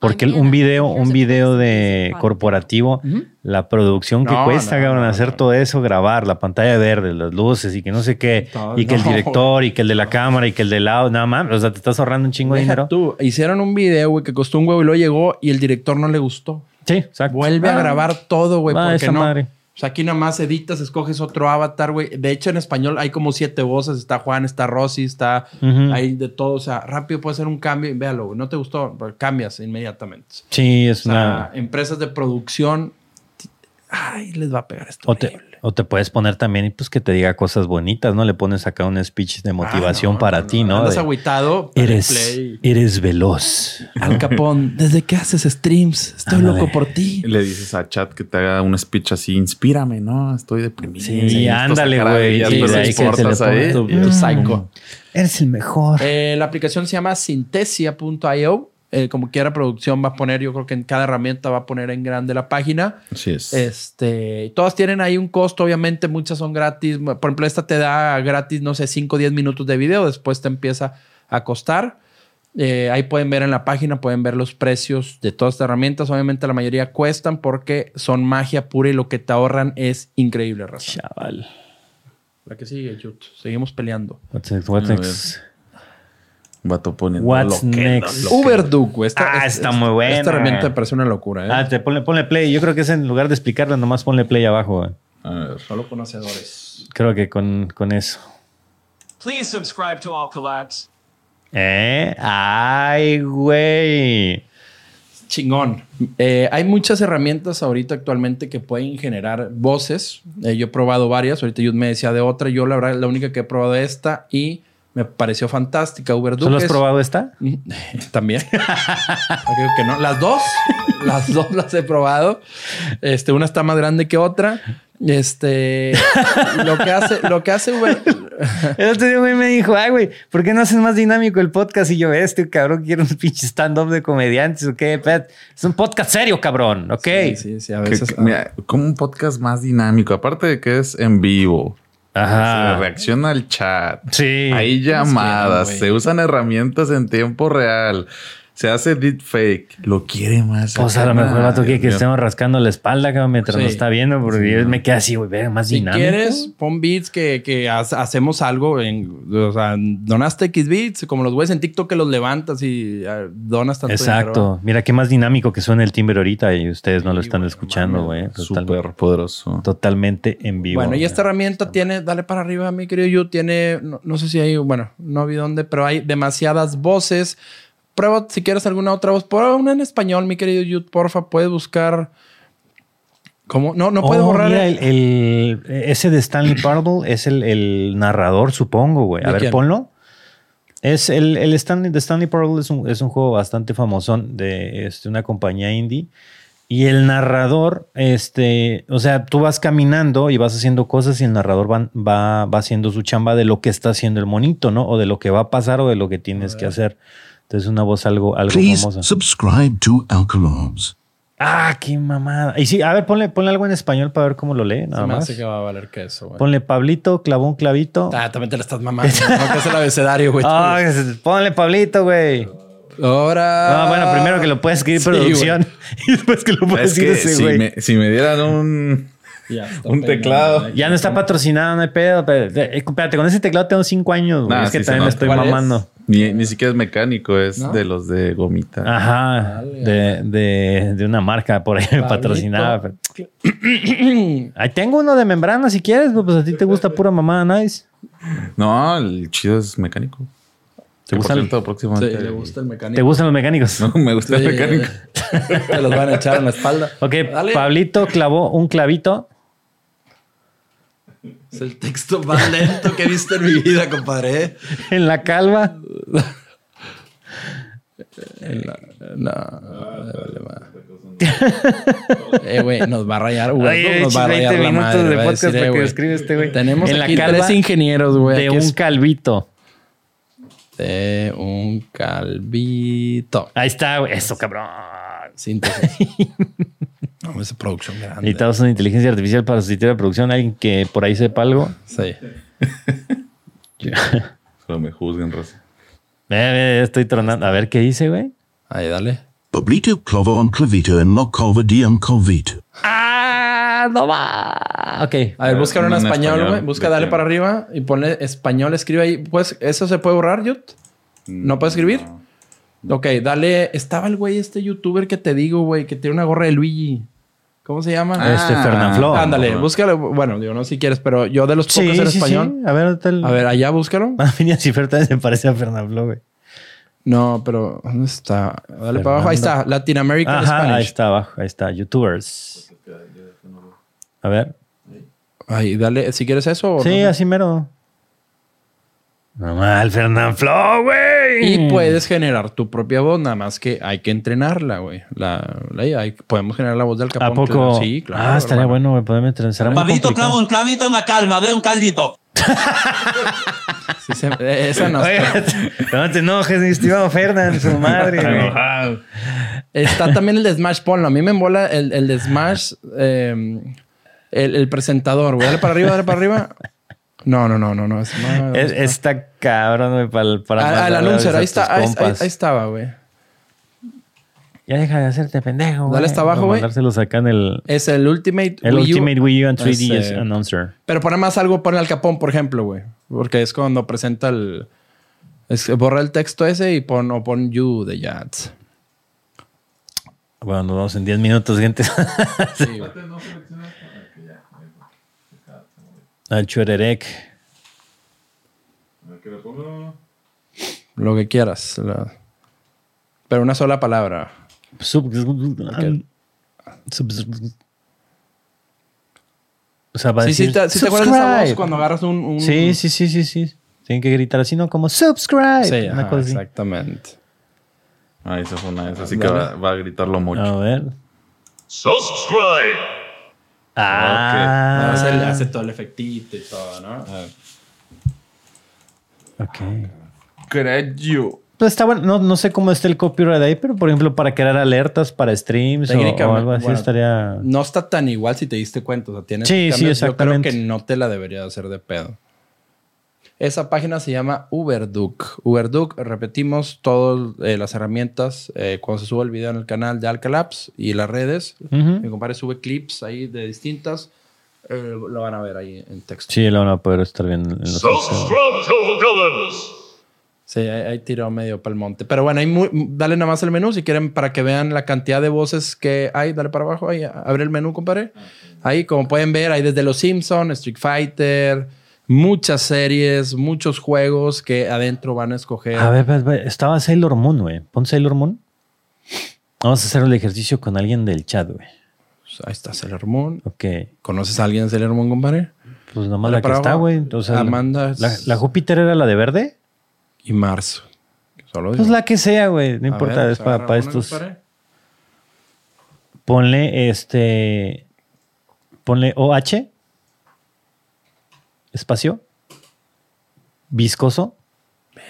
Porque el- un video, un video de corporativo, la producción que No, cuesta, no, cabrón, no, hacer no. todo eso, grabar, la pantalla verde, las luces y que no sé qué, y que el director, y que el de la cámara, y que el de lado, nada más, o sea, te estás ahorrando un chingo de dinero. tú, hicieron un video, güey, que costó un huevo y luego llegó y el director no le gustó. Sí, exacto. Vuelve a Ah, grabar todo, güey, Ah, porque esa no. madre. O sea, aquí nada más editas, escoges otro avatar, güey. De hecho, en español hay como siete voces. Está Juan, está Rosy, está hay de todo. O sea, rápido puede hacer un cambio véalo, güey. No te gustó, pues, cambias inmediatamente. Sí, es O sea, una. empresas de producción, ay, les va a pegar esto. O te, o te puedes poner también, pues que te diga cosas bonitas, ¿no? Le pones acá un speech de motivación para ti, ¿no? Andas De, agüitado. eres, play. eres veloz. Al Capón, ¿desde qué haces streams? Estoy Ándale. loco por ti. Le dices a chat que te haga un speech así, inspírame, ¿no? Estoy deprimido. Sí, necesito ándale, güey. ideas", Sí, que ahí tu, y- tu Mm. psycho. Eres el mejor. Eh, la aplicación se llama Synthesia.io. Eh, como quiera producción va a poner, yo creo que en cada herramienta va a poner en grande la página. Así es. Este, todas tienen ahí un costo, obviamente, muchas son gratis. Por ejemplo, esta te da gratis, no sé, 5 o 10 minutos de video, después te empieza a costar. Eh, ahí pueden ver en la página, pueden ver los precios de todas estas herramientas. Obviamente la mayoría cuestan porque son magia pura y lo que te ahorran es increíble, raza. Chaval. La que sigue, Jut. Seguimos peleando. What's next? What's next? Vato poniendo What's lo que- next? lo Uberduke. Esta, Ah, es- está es- muy buena. Esta herramienta me parece una locura, ¿eh? Ah, te ponle, ponle play. Yo creo que es en lugar de explicarla, nomás ponle play abajo. A ver. Solo conocedores. Creo que con, con eso. Please subscribe to All Collabs. ¿Eh? Ay, güey. Chingón. Eh, hay muchas herramientas ahorita actualmente que pueden generar voces. Eh, yo he probado varias. Ahorita yo me decía de otra. Yo la verdad la única que he probado es esta y me pareció fantástica. Uberduke ¿Solo has probado esta? También. Creo que no. Las dos. Las dos las he probado. Este, una está más grande que otra. Este, lo que hace, lo que hace Uber, El otro día, güey, me dijo, ay, güey, ¿por qué no haces más dinámico el podcast? Y yo, este cabrón quiere un pinche stand-up de comediantes, ¿ok? Pero Es un podcast serio, cabrón, ¿ok? Sí, sí, sí, a Que- veces. que- mira, como un podcast más dinámico, aparte de que es en vivo. Se Ajá. reacciona al chat. Sí. Hay llamadas, se usan herramientas en tiempo real. Se hace deepfake. Lo quiere más. Pues a lo mejor el vato quiere que estemos rascando la espalda, cabrón, mientras Sí. nos está viendo, porque yo me queda así, güey, ve, más Si dinámico. quieres, pon beats que, que ha- hacemos algo. En, o sea, donaste X beats, como los güeyes en TikTok que los levantas y ah, donas tanto dinero, Exacto. Mira qué más dinámico que suena el timbre ahorita y ustedes no lo están escuchando, güey. Súper poderoso. totalmente en vivo. Bueno, y esta herramienta tiene, dale para arriba, mi querido Yu, tiene, no, no sé si hay, bueno, no vi dónde, pero hay demasiadas voces. Prueba si quieres alguna otra voz. Prueba una en español, mi querido Yu, porfa, puedes buscar. ¿Cómo? No, no puedes Oh, borrar. mira, el, el- ese de Stanley Parable es el, el narrador, supongo, güey. A ¿De ver, quién? ponlo. Es el, el Stanley, de Stanley Parable es un, es un juego bastante famosón de este, una compañía indie. Y el narrador, este, o sea, tú vas caminando y vas haciendo cosas y el narrador va, va, va haciendo su chamba de lo que está haciendo el monito, ¿no? O de lo que va a pasar o de lo que tienes que hacer. Entonces, una voz algo, algo Please famosa. subscribe to Alkalobs. Ah, qué mamada. Y sí, a ver, ponle, ponle algo en español para ver cómo lo lee, Se nada me más. hace que va a valer queso, güey. Ponle Pablito, clavó un clavito. Ah, también te la estás mamando. no, que es el abecedario, güey. Ah, ponle Pablito, güey. Ahora. Ah, bueno, primero que lo puede escribir Sí, producción y después que lo puede Es que escribir ese si güey. me, si me dieran un, Ya un teclado. Ya no está patrocinado, no hay pedo. Pero, eh, espérate, con ese teclado tengo cinco años, güey. Nah, es que sí también me estoy mamando. Ni, ni siquiera es mecánico, es ¿No? de los de gomita. Ajá, de, de, de una marca por ahí Pablito. patrocinada. pero- Ahí tengo uno de membrana si quieres, pues a ti te gusta pura mamada nice. No, el chido es mecánico. ¿Te por gustan- cierto, Sí, próximamente- le gusta el mecánico. ¿Te gustan los mecánicos? No, me gusta Sí, el mecánico. Te los van a echar en la espalda. Ok, Dale. Pablito clavó un clavito. Es el texto más lento que he visto en mi vida, compadre. ¿eh? en la calva. En la- no, vale, va. Eh, güey, nos va a rayar. güey, nos va a 20 rayar la minutos madre, de podcast decir, para eh, escribe este güey. Tenemos En la aquí calva tres ingenieros, güey. de un es- calvito. de un calvito. Ahí está, güey. Eso, cabrón. Síntesis. no, esa producción grande. Necesitamos una inteligencia artificial para sustituir la producción. Alguien que por ahí sepa algo. Sí. Solo me juzguen, Rosa. Estoy tronando. A ver qué dice, güey. Ahí, dale. Poblito clover on clavito en lo cover diam covit. ¡Ah! ¡No va! Ok. A ver, busca en En español, güey. Busca, ¿de dale para arriba y ponle español, escribe ahí. Pues, ¿eso se puede borrar, Yut? ¿No puede escribir? Ok, dale. Estaba el güey, este youtuber que te digo, güey, que tiene una gorra de Luigi. ¿Cómo se llama? Este, Ah, Fernanfloo. Ándale, no. búscalo. Bueno, digo, no si quieres, pero yo de los pocos Sí, en sí, español. sí. A ver, tal. A ver, allá búscalo. Ah, Phineas y Ferb también se parece a Fernando, güey. No, pero ¿dónde está? Dale para abajo. Ahí está. Latin American Ajá, Spanish. ahí está abajo. Ahí está. YouTubers. A ver. Ahí, dale. Si quieres eso. Sí, no? así mero. Normal, Fernán Flo, güey. Y puedes generar tu propia voz, nada más que hay que entrenarla, güey. La, la IA, hay- podemos generar la voz del capón. ¿A poco? Sí, claro. Ah, estaría hermano. bueno, güey. Podemos Pablito complicado. clavo un clavito en la calma de un caldito. Sí, se- esa no no te enojes, mi estimado Fernán, su madre. güey. Está también el de Smash, ponlo. A mí me embola el, el de Smash, eh, el, el presentador, güey. Dale para arriba, dale para arriba. No, no, no, no, no. Es- Está cabrón, güey, para, para Ah, el mandarle anuncio, ahí está, ahí, ahí- ahí estaba, güey. Ya deja de hacerte pendejo, güey. Dale hasta abajo, güey. Mandárselos acá en el, Es el Ultimate el Wii U. Ultimate Wii U and 3D Ese. Announcer. Pero pone más algo, pone al capón, por ejemplo, güey. Porque es cuando presenta el... es- borra el texto ese y pon, o pon you de Jats. Bueno, nos vemos en 10 minutos, gente. Sí, güey. Al Chuererec. Lo que quieras. la- Pero una sola palabra. Sub- sub- O sea, va a Sí, sí, decir, te, sí te acuerdas de esa voz cuando agarras un... un- Sí, sí, sí, sí, sí. Tienen que gritar así, ¿no? Como subscribe. Sí, Una ajá, cosa así. exactamente. Ah, esa fue una de esas. Así que va, va a gritarlo mucho. A ver. Subscribe. Ah. Hace, hace todo el efectito y todo, ¿no? Ok. Creo. Pues está bueno. No, no sé cómo está el copyright ahí, pero por ejemplo, para crear alertas para streams o, o algo así bueno, estaría. No está tan igual si te diste cuenta. O sea, tienes Sí, que sí, exactamente. Yo creo que no te la debería hacer de pedo. Esa página se llama Uberduck. Uberduck, repetimos todas eh, las herramientas eh, cuando se sube el video en el canal de Alcalabs y las redes. Ujú. Mi compadre sube clips ahí de distintas. eh, lo van a ver ahí en texto. Sí, lo van a poder estar viendo en los. Sí, ahí, ahí tiró medio para el monte. Pero bueno, ahí mu- dale nada más el menú si quieren para que vean la cantidad de voces que hay. Dale para abajo ahí, abre el menú, compadre. Ahí, como pueden ver, hay desde Los Simpsons, Street Fighter, muchas series, muchos juegos que adentro van a escoger. A ver, ver, ver, estaba Sailor Moon, güey. Pon Sailor Moon. Vamos a hacer el ejercicio con alguien del chat, güey. Pues ahí está Sailor Moon. Ok. ¿Conoces a alguien de Sailor Moon, compadre? Pues nomás la que está, güey. O sea, la- Amanda La, la Júpiter era la de verde. Y Marzo. Solo Pues la que sea, güey. No A importa. ver, es para, para estos. compadre. Ponle este. Ponle OH. Espacio. Viscoso.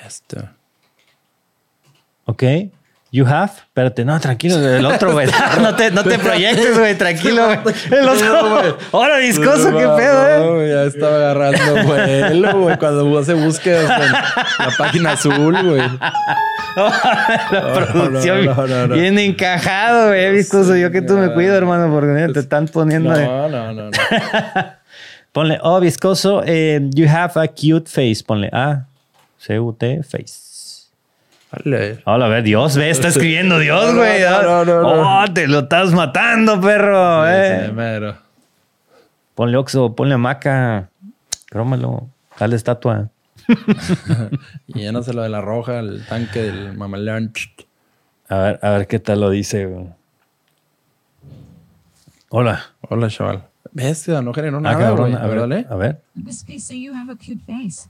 Este. Ok. You have. Espérate, no, tranquilo. El otro, güey. No te, no te proyectes, güey. Tranquilo, güey. El otro. Ahora viscoso, qué pedo, eh. No, Ya estaba agarrando vuelo, güey. Cuando hace búsquedas en la página azul, güey. La producción no, bien encajado, güey. Viscoso. Yo que tú me cuido, hermano, porque te están poniendo. No, no, no, no. Ponle, oh, viscoso. eh, you have a cute face. Ponle A. C-U-T, face. Vale. Hola, a ver, Dios, ve, está escribiendo Dios, güey. no, no, no, no. Oh, te lo estás matando, perro. eh. Sí, mero. Ponle Oxo, ponle Maca. Crómalo. Dale estatua. Y llénaselo de la roja, el tanque del mamalón. A ver, a ver qué tal lo dice, güey. Hola. Hola, chaval. Bestia, no generó Ah, nada, cabrón, güey. a ver, dale. a ver. In this case, say you have a cute face.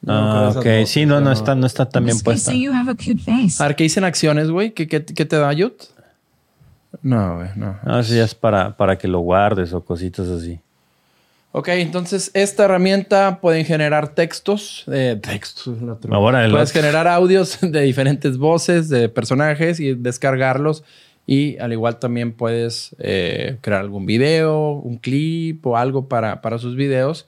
Yo me acuerdo de Ah, esas ok. Sí, no, no está, no está tan bien puesta. a ver, ¿qué dicen acciones, güey? ¿Qué, qué, qué te da, Yut? No, güey, no. No, eso ya es para, para que lo guardes o cositas así. Ok, entonces esta herramienta pueden generar textos. eh, textos. Ahora Puedes generar audios de diferentes voces, de personajes y descargarlos. Y al igual también puedes eh, crear algún video, un clip o algo para, para sus videos.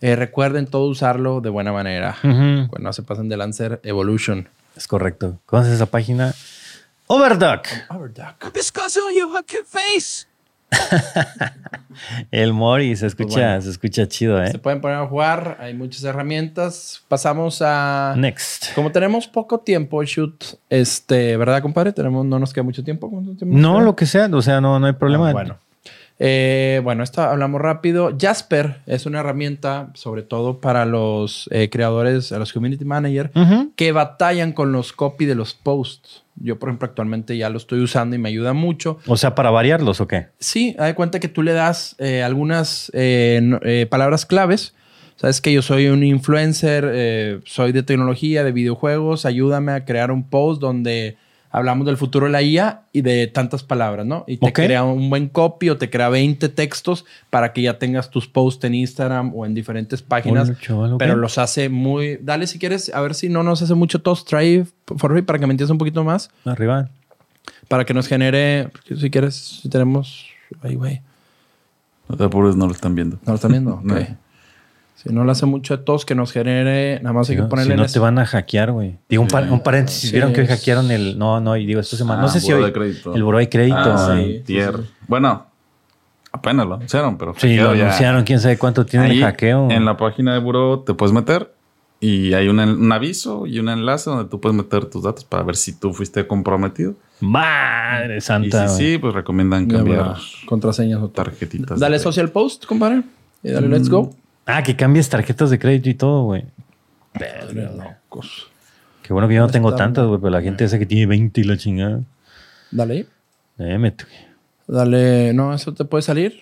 Eh, recuerden todo usarlo de buena manera. Ujú. Pues no se pasen de Lancer Evolution. Es correcto. ¿Cómo es esa página? Overduck. Cute face. El Mori se escucha, Pues bueno. se escucha chido, Se ¿eh? pueden poner a jugar. Hay muchas herramientas. Pasamos a... Next. Como tenemos poco tiempo, shoot, este, ¿verdad, compadre? Tenemos, no nos queda mucho tiempo. ¿Cuánto tiempo nos No, queda? lo que sea, o sea, no, no hay problema. Ah, bueno. Eh, bueno, esto hablamos rápido. Jasper es una herramienta, sobre todo para los eh, creadores, a los community manager, Ujú. que batallan con los copy de los posts. Yo, por ejemplo, actualmente ya lo estoy usando y me ayuda mucho. O sea, para variarlos o qué? Sí, de cuenta que tú le das eh, algunas no- palabras claves. Sabes que yo soy un influencer, soy de tecnología, de videojuegos. Ayúdame a crear un post donde hablamos del futuro de la IA y de tantas palabras, ¿no? Y te crea un buen copy o te crea 20 textos para que ya tengas tus posts en Instagram o en diferentes páginas. Hola, chaval, ok. Pero los hace muy... Dale si quieres, a ver si no nos hace mucho tos. Trae, por favor, para que me entiendas un poquito más. Arriba. Para que nos genere... Si quieres, si tenemos... Ay, güey. No te apures, no lo están viendo. ¿No lo están viendo? Ok. No. Si no le hace mucho de tos, que nos genere... Nada más hay Si que no, ponerle... si no en te van a hackear, güey. Digo, un, par- un paréntesis. Sí, ¿Vieron que es- hackearon el...? No, no, y digo, esto se. Ah, no sé si buró hoy... de crédito. El buró de crédito. Ah, sí. tier. Bueno, apenas lo anunciaron, pero Sí, lo ya. anunciaron. Quién sabe cuánto tiene el hackeo. En la página de Buró te puedes meter y hay un, un aviso y un enlace donde tú puedes meter tus datos para ver si tú fuiste comprometido. Madre Y santa, si güey. sí, pues recomiendan cambiar contraseñas o tarjetitas. Dale social post, compadre. Y dale let's go. Ah, que cambies tarjetas de crédito y todo, güey. Locos. Qué bueno que yo no tengo Está- tantas, güey, pero la gente esa que tiene 20 y la chingada. Dale tú. Dale... No, eso te puede salir.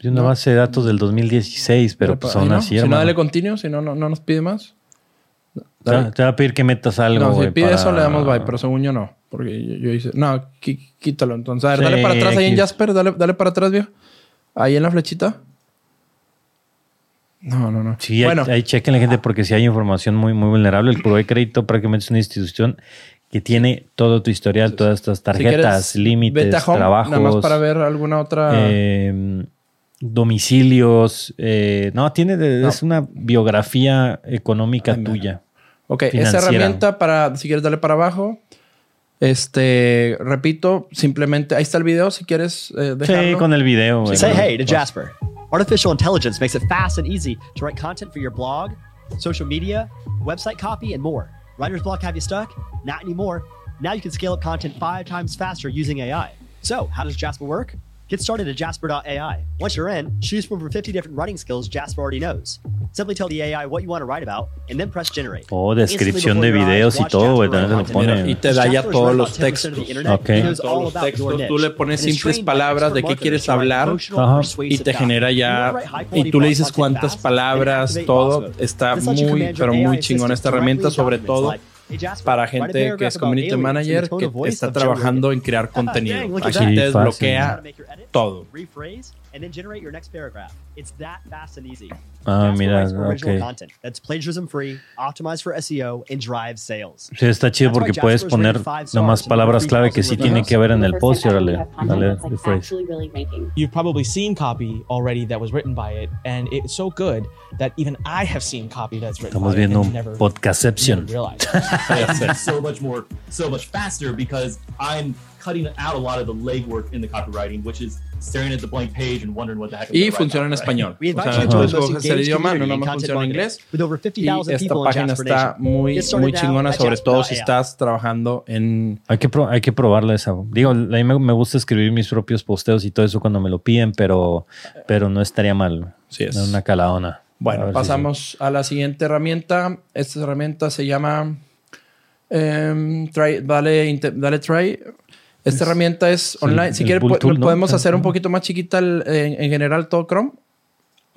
Yo una No. base de datos del 2016, pero Dale pues aún ¿no? así, Si no, dale continuo. Si no, no, no nos pide más. te, va- te va a pedir que metas algo, no, si pide para- eso le damos bye, pero según yo no. Porque yo, yo hice... No, quítalo. Entonces, a ver, dale para atrás ahí en Jasper. Dale, dale para atrás, viejo. Ahí en la flechita. No, no, no. Sí, bueno, ahí, chequen la gente porque si hay información muy, muy vulnerable. El Puro de Crédito prácticamente es una institución que tiene todo tu historial, todas estas si tarjetas, quieres, límites, home, trabajos. Nada más para ver alguna otra... eh, domicilios. eh, no, tiene de- No. es una biografía económica Ay, tuya. Ok, esa herramienta para, si quieres darle para abajo. Este, repito, simplemente, ahí está el video si quieres eh, dejarlo. Sí, con el video. güey. Say hey to Jasper. Artificial intelligence makes it fast and easy to write content for your blog, social media, website copy, and more. Writer's block have you stuck? Not anymore. Now you can scale up content five times faster using AI. So, how does Jasper work? Get started at jasper.ai. Once you're in, choose from over 50 different writing skills Jasper already knows. Simply tell the AI what you want to write about and then press generate. Oh, descripción de videos eyes, y todo, güey, también te lo pone. Y te da ya todos los about 10% of the textos. Ok. Todos los textos, tú le pones simples palabras de qué quieres hablar Ajá. y te genera ya y tú le dices cuántas palabras, todo está muy pero muy chingón esta herramienta sobre todo like, "Hey, Jasper, para gente que es community manager que está trabajando Rogan." en crear contenido. Look at Aquí te desbloquea todo. Ah, Jasper mira, writes original ok. content that's plagiarism free, optimized for SEO, and drives sales. Sí, está chido porque puedes poner nomás palabras clave que sí 3,000 tiene que ver en el post y órale, dale rephrase. You've probably seen copy already that was written by it, and it's so good that even I have seen copy that's written Estamos by it viendo and un podcastception. so much more, so much faster because I'm cutting out a lot of the legwork in the copywriting, which is staring at the blank page and wondering what the heck. I'm Y funciona en español. We O sea, tú escoges el idioma, no nomás funciona en inglés. with over Y 50,000 esta people in página está muy, muy chingona, sobre todo si estás trabajando en... Hay que, pro- hay que probarla esa. Digo, a mí me, me gusta escribir mis propios posteos y todo eso cuando me lo piden, pero, pero no estaría mal. Sí es. Una caladona. A Bueno, si pasamos a la siguiente herramienta. Esta herramienta se llama em, try, dale, inte- dale try. Esta herramienta es online. si quieres, po- ¿no? podemos hacer un poquito más chiquita el- en, en general todo Chrome.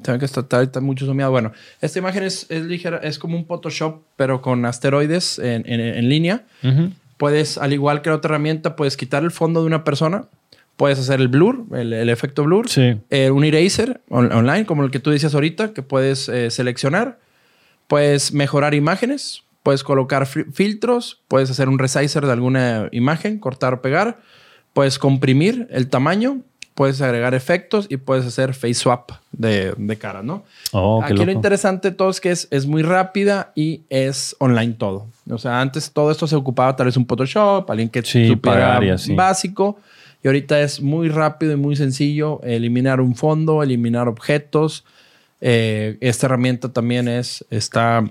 Ve que está, está, mucho zoomado. Bueno, esta imagen es, es ligera, es como un Photoshop, pero con asteroides en, en- en línea. Ujú. Puedes, al igual que la otra herramienta, puedes quitar el fondo de una persona. Puedes hacer el blur, el, el efecto blur. Sí. Eh, un eraser on- online, como el que tú decías ahorita, que puedes eh, seleccionar. Puedes mejorar imágenes. Puedes colocar fi- filtros. Puedes hacer un resizer de alguna imagen, cortar o pegar. Puedes comprimir el tamaño. Puedes agregar efectos y puedes hacer face swap de, de cara, ¿no? Oh, Aquí lo interesante de todo es que es, es muy rápida y es online todo. O sea, antes todo esto se ocupaba tal vez un Photoshop, alguien que Sí, supiera básico. Y ahorita es muy rápido y muy sencillo eliminar un fondo, eliminar objetos. Eh, esta herramienta también es, está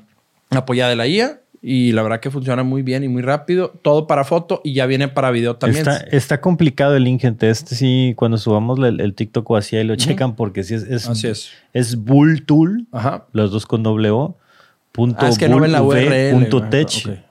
apoyada de la IA y la verdad que funciona muy bien y muy rápido. Todo para foto y ya viene para video también. Está, está complicado el link, gente. Este sí, cuando subamos el, el TikTok o así, ahí lo checan porque sí es, es, Así es. es Bulltool, Ajá. los dos con doble O, punto Ah, es que no ven la bull URL. punto Ah, tech.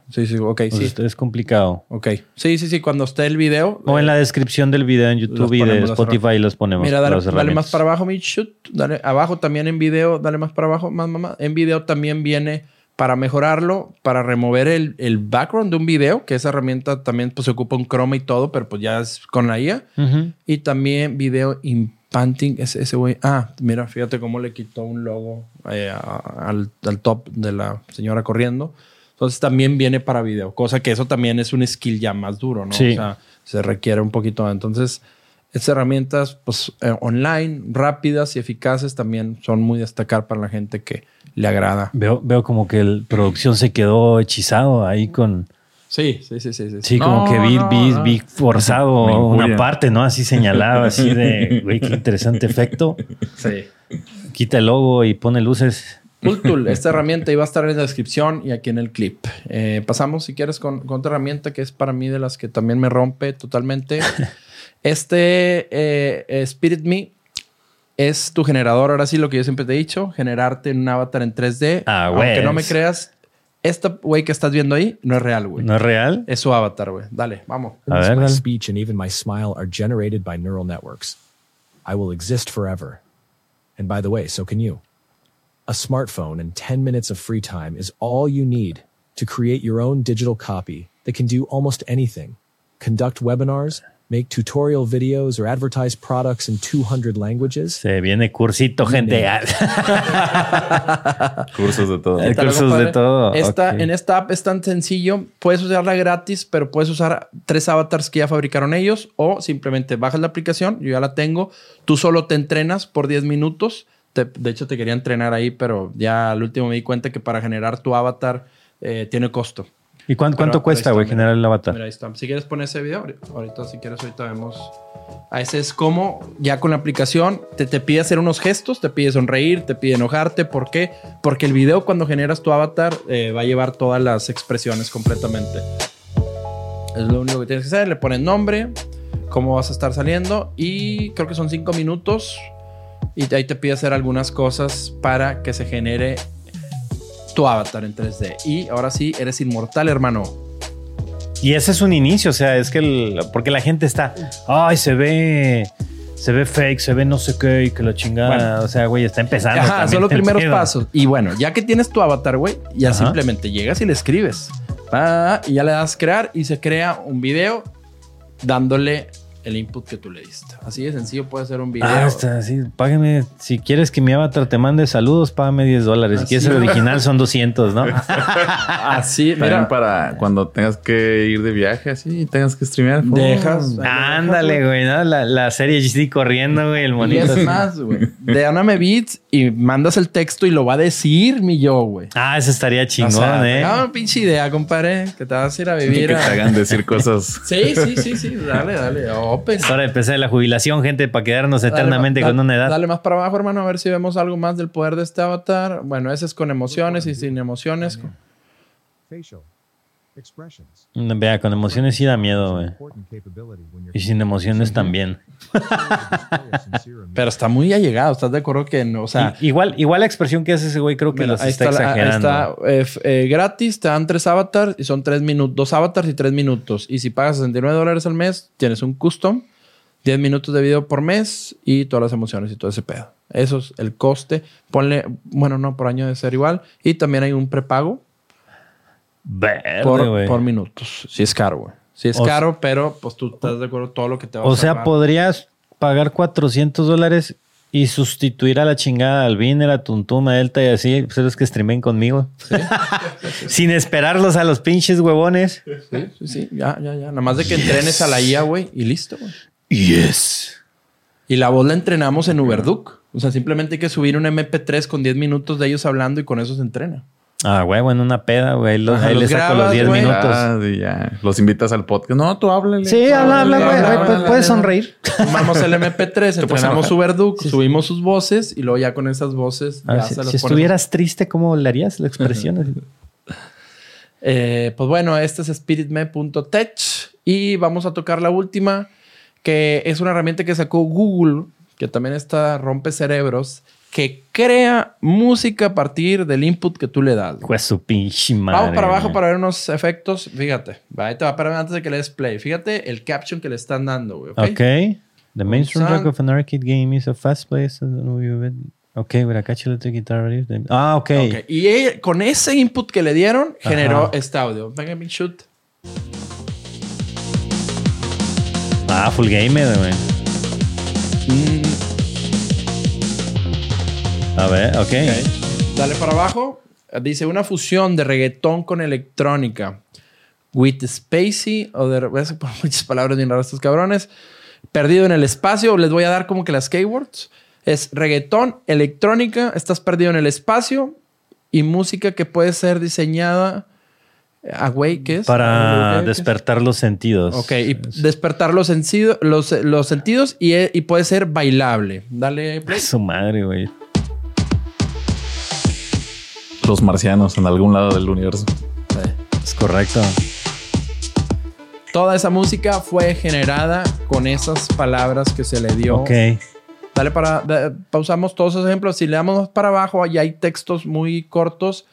Sí, sí, ok, sí. Es complicado. Ok. Sí, sí, sí. Cuando esté el video. O en eh, la descripción del video en YouTube y de las Spotify los ponemos. Mira, dale, las dale más para abajo, mi shoot. Dale abajo también en video, dale más para abajo, más, mamá. En video también viene para mejorarlo, para remover el, el background de un video, que esa herramienta también pues, se ocupa un chroma y todo, pero pues ya es con la IA. Ujú. Y también video implanting, ese ese güey. Ah, mira, fíjate cómo le quitó un logo eh, al, al top de la señora corriendo. Entonces también viene para video, cosa que eso también es un skill ya más duro, ¿no? Sí. O sea, se requiere un poquito. Entonces, estas herramientas, pues, eh, online, rápidas y eficaces también son muy destacar para la gente que le agrada. Veo, veo como que la producción se quedó hechizado ahí con... Sí, sí, sí, sí. Sí, Sí, No, como que vi, no, vi, no. vi forzado una parte, ¿no? Así señalado, así de, güey, qué interesante efecto. Sí. Quita el logo y pone luces. Tool, esta herramienta iba a estar en la descripción y aquí en el clip. Eh, pasamos, si quieres, con, con otra herramienta que es para mí de las que también me rompe totalmente. Este eh, eh, Spirit Me es tu generador. Ahora sí, lo que yo siempre te he dicho, generarte un avatar en 3D. Ah, Aunque no me creas, esta güey que estás viendo ahí no es real, güey. ¿No es real? Es su avatar, güey. Dale, vamos. A ver, my dale. speech and even my smile are generated by neural networks. I will exist forever. And by the way, so can you. A smartphone and 10 minutes of free time is all you need to create your own digital copy that can do almost anything. Conduct webinars, make tutorial videos, or advertise products in 200 languages. Se viene cursito, gente. Cursos de todo. Cursos de todo. Esta. En esta app es tan sencillo. Puedes usarla gratis, pero puedes usar tres avatars que ya fabricaron ellos o simplemente bajas la aplicación. Yo ya la tengo. Tú solo te entrenas por 10 minutos. Te- de hecho, te quería entrenar ahí, pero ya al último me di cuenta que para generar tu avatar eh, tiene costo. ¿Y cuánto ahí cuesta, güey, generar el avatar? Mira, ahí está. Si quieres poner ese video, ahorita- ahorita si quieres, ahorita vemos. A ese es como ya con la aplicación te, te pide hacer unos gestos, te pide sonreír, te pide enojarte. ¿Por qué? Porque el video cuando generas tu avatar eh, va a llevar todas las expresiones completamente. Es lo único que tienes que hacer. Le pones nombre, cómo vas a estar saliendo y creo que son cinco minutos. Y ahí te pide hacer algunas cosas para que se genere tu avatar en 3D. Y ahora sí, eres inmortal, hermano. Y ese es un inicio, o sea, es que el, porque la gente está, ay, se ve, se ve fake, se ve no sé qué y que la chingada, Bueno. o sea, güey, está empezando. Ajá, también son los primeros pasos. Y bueno, ya que tienes tu avatar, güey, ya Ajá. simplemente llegas y le escribes. Ah, y ya le das crear y se crea un video dándole el input que tú le diste. Así de sencillo puede ser un video. Ah, está, sí, págame. Si quieres que mi avatar te mande saludos, págame 10 dólares. Si quieres el original, son 200, ¿no? Así, También mira. para cuando tengas que ir de viaje así y tengas que streamear. Dejas. Ándale, güey, ¿no? La, la serie GC corriendo, güey, el Y monito. es así. más, güey. Déjame beats y mandas el texto y lo va a decir mi yo, güey. Ah, eso estaría chingón, O sea, ¿eh? Ah, pinche idea, compadre. Que te vas a ir a Que vivir. te a- hagan decir cosas. Sí, sí, sí, sí. Dale, dale. Open. Es hora de empezar la jubilación, gente, para quedarnos eternamente Dale, con una edad. Dale más para abajo, hermano, a ver si vemos algo más del poder de este avatar. Bueno, ese es con emociones y sin emociones. Vea, con emociones sí da miedo, güey. Y sin emociones también. Pero está muy allegado. ¿Estás de acuerdo que no? O sea, igual, igual la expresión que hace ese güey creo que mira, los ahí está, está, ahí exagerando. está, eh, eh, gratis, te dan tres avatars y son tres minutos, dos avatars y tres minutos. Y si pagas 69 dólares al mes, tienes un custom, 10 minutos de video por mes y todas las emociones y todo ese pedo. Eso es el coste. Ponle, bueno, no, por año debe ser igual. Y también hay un prepago Verde, por, por minutos. Si es caro, güey. Si es O caro, pero pues tú estás de acuerdo todo lo que te va a O sea, podrías pagar 400 dólares y sustituir a la chingada al Viner, a Tuntum, a Delta y así, pues los que streamen conmigo. Sin esperarlos a los pinches huevones. Sí, sí, sí. Ya, ya, ya. Nada más de que entrenes a la IA, güey, y listo, güey. Yes. Y la voz la entrenamos en Uberduc. O sea, simplemente hay que subir un MP3 con 10 minutos de ellos hablando y con eso se entrena. Ah, huevo, en una peda, güey. Ahí, los- Ajá, ahí le saco grabas, los 10 güey. minutos. Ah, y ya. Los invitas al podcast. No, tú háblale. Sí, habla, habla, güey. Güey, Puedes sonreír. Tomamos el MP3, puedes entrenamos enojar. Uberduc, subimos sus voces y luego ya con esas voces A ver, ya si se las si pones. estuvieras triste, ¿cómo le harías la expresión? Eh, pues bueno, este es spiritme.tech y vamos a tocar la última, que es una herramienta que sacó Google, que también está rompe cerebros, que crea música a partir del input que tú le das. Pues su pinche madre. Vamos para abajo para ver unos efectos. Fíjate, ahí te va a parar antes de que le des play. Fíjate el caption que le están dando, güey. ¿ok? Ok. The main Sound- soundtrack of an arcade game is a fast place. Ok, with a catchy electric guitar. riff. Ah, ok. Ok, Y él, con ese input que le dieron, generó Ajá. este audio. Venga, mi shoot. Ah, full gamer, güey. Mm, A ver, ok. ok. Dale para abajo. Dice una fusión de reggaetón con electrónica. With Spacey. O de. Voy a por muchas palabras bien raras estos cabrones. Perdido en el espacio. Les voy a dar como que las keywords. Es reggaetón, electrónica. Estás perdido en el espacio. Y música que puede ser diseñada. Güey, ¿qué es? Para ¿qué es? despertar los sentidos. Ok, y despertar los, los, los sentidos y, y puede ser bailable. Dale play. Su madre, güey. Los marcianos en algún lado del universo. Es correcto. Toda esa música fue generada con esas palabras que se le dio. Ok. Dale para. da- pausamos todos esos ejemplos. Si le damos más para abajo, ahí hay textos muy cortos.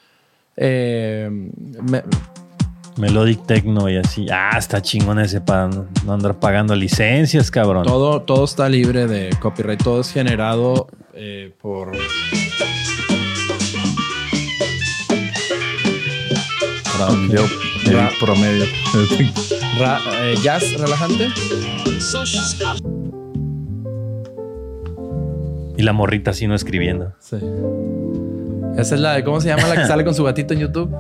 Eh, me- Melodic techno y así. Ah, está chingón ese para no no andar pagando licencias, cabrón. todo, todo está libre de copyright. Todo es generado eh, por. El promedio. ra- eh, jazz relajante. Y la morrita así no escribiendo. Sí. Esa es la de. ¿Cómo se llama la que sale con su gatito en YouTube?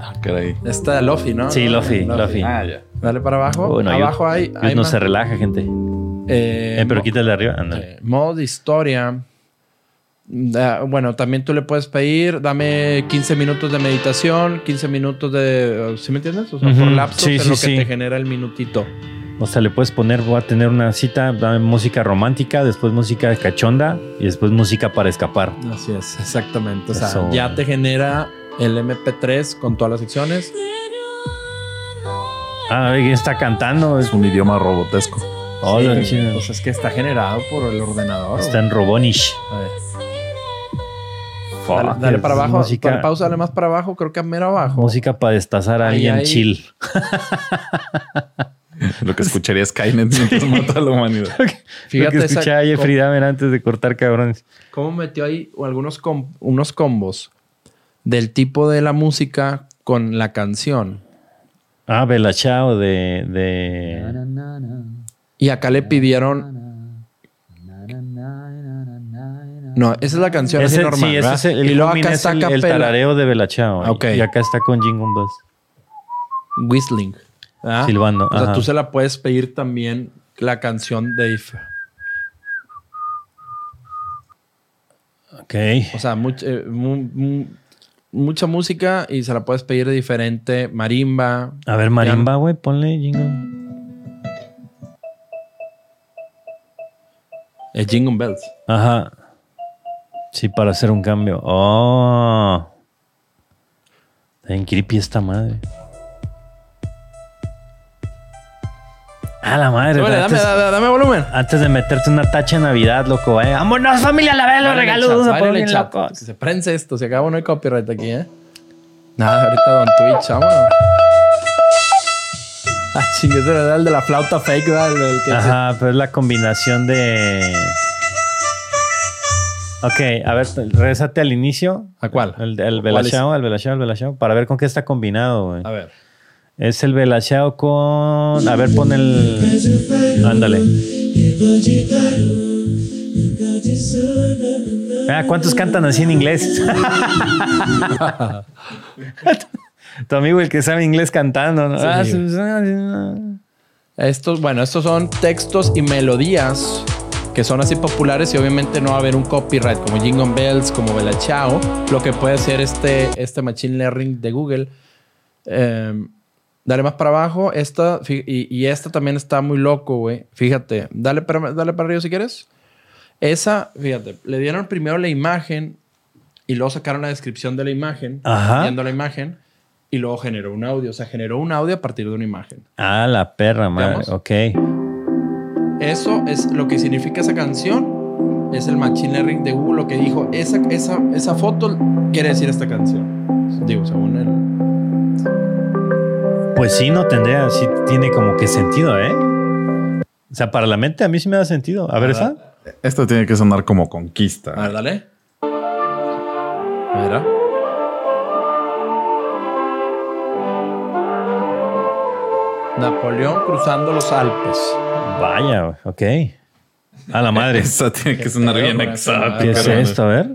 Ah, caray. Esta Lofi, ¿no? Sí, Lofi, Lofi. Ah, ya. Dale para abajo. Bueno, abajo hay. Hay no más. se relaja, gente. Eh, Eh, pero quítale de arriba. Ándale. eh, modo de historia. Bueno, también tú le puedes pedir, dame 15 minutos de meditación, 15 minutos de... ¿Sí me entiendes? O sea, por lapsos sí, en sí, lo que te genera el minutito. O sea, le puedes poner, voy a tener una cita, dame música romántica, después música de cachonda y después música para escapar. Así es, exactamente. O sea, Eso. ya te genera el MP3 con todas las secciones. Ah, ¿quién está cantando? Es un idioma robotesco. Hola, Sí. Pues es que está generado por el ordenador. Está en Robonish. A ver. Fuck, Dale, dale para abajo. Música, Dale pausa, dale más para abajo. Creo que a mero abajo. música para destazar a Ahí, alguien ahí. chill. Lo que escucharía es Skynet mientras mata a la humanidad. Lo Fíjate que esa- escuchaba a Jeffrey Dahmer antes de cortar cabrones. cómo metió ahí algunos com- unos combos del tipo de la música con la canción. Ah, Bella Chao de, de... Y acá le pidieron. No, esa es la canción así normal. sí, ese ¿verdad? es el, el y luego acá es está el, el tarareo de Bella Chao. Ok. Y acá está con Jingle Bells. Whistling. ¿verdad? Silbando, O sea, ajá. tú se la puedes pedir también la canción de If. Ok. O sea, much- eh, mu- mu- mucha música y se la puedes pedir de diferente. Marimba. A ver, marimba, güey, ponle Jingle. Es Jingle Bells. Ajá. Sí, para hacer un cambio. Oh. Está bien creepy esta madre. Ah, la madre. Dame, antes, dame, dame volumen. antes de meterte una tacha de Navidad, loco, eh. ¡Vámonos, familia! La vez los regalos. locos. Que se prense esto. Se acabó, no hay copyright aquí, ¿eh? Nada, ahorita Don Twitch, vámonos. Ah, chingue, ese era el de la flauta fake, ¿verdad? El, el que Ajá, pero es la combinación de. Ok, a ver, regresate al inicio. ¿A cuál? El, el ¿Cuál velachao, el velachao, el velachao. Para ver con qué está combinado, güey. A ver. Es el velachao con... A ver, pon el... Ándale. Ah, ¿cuántos cantan así en inglés? tu amigo el que sabe inglés cantando, ¿no? Sí. Ah, sí. Estos, bueno, estos son textos y melodías que son así populares y obviamente no va a haber un copyright como Jingle Bells, como Bella Ciao, lo que puede hacer este, este Machine Learning de Google. Eh, dale más para abajo. Esta, y, y esta también está muy loco, güey. Fíjate, dale para, dale para arriba si quieres. Esa, fíjate, le dieron primero la imagen y luego sacaron la descripción de la imagen, Ajá. viendo la imagen, y luego generó un audio. O sea, generó un audio a partir de una imagen. Ah, la perra, madre. Veamos. Ok. Eso es lo que significa esa canción. Es el Machine Learning de Google lo que dijo. Esa, esa, esa foto quiere decir esta canción. Digo, según él. Pues sí, no tendría, sí tiene como que sentido, ¿eh? O sea, para la mente a mí sí me da sentido. A ver, esa. Esto tiene que sonar como conquista. A ver, dale. Mira. Napoleón cruzando los Alpes. Vaya, ok. A la madre. Esa tiene que sonar bien exótica. ¿Qué es esto? A ver.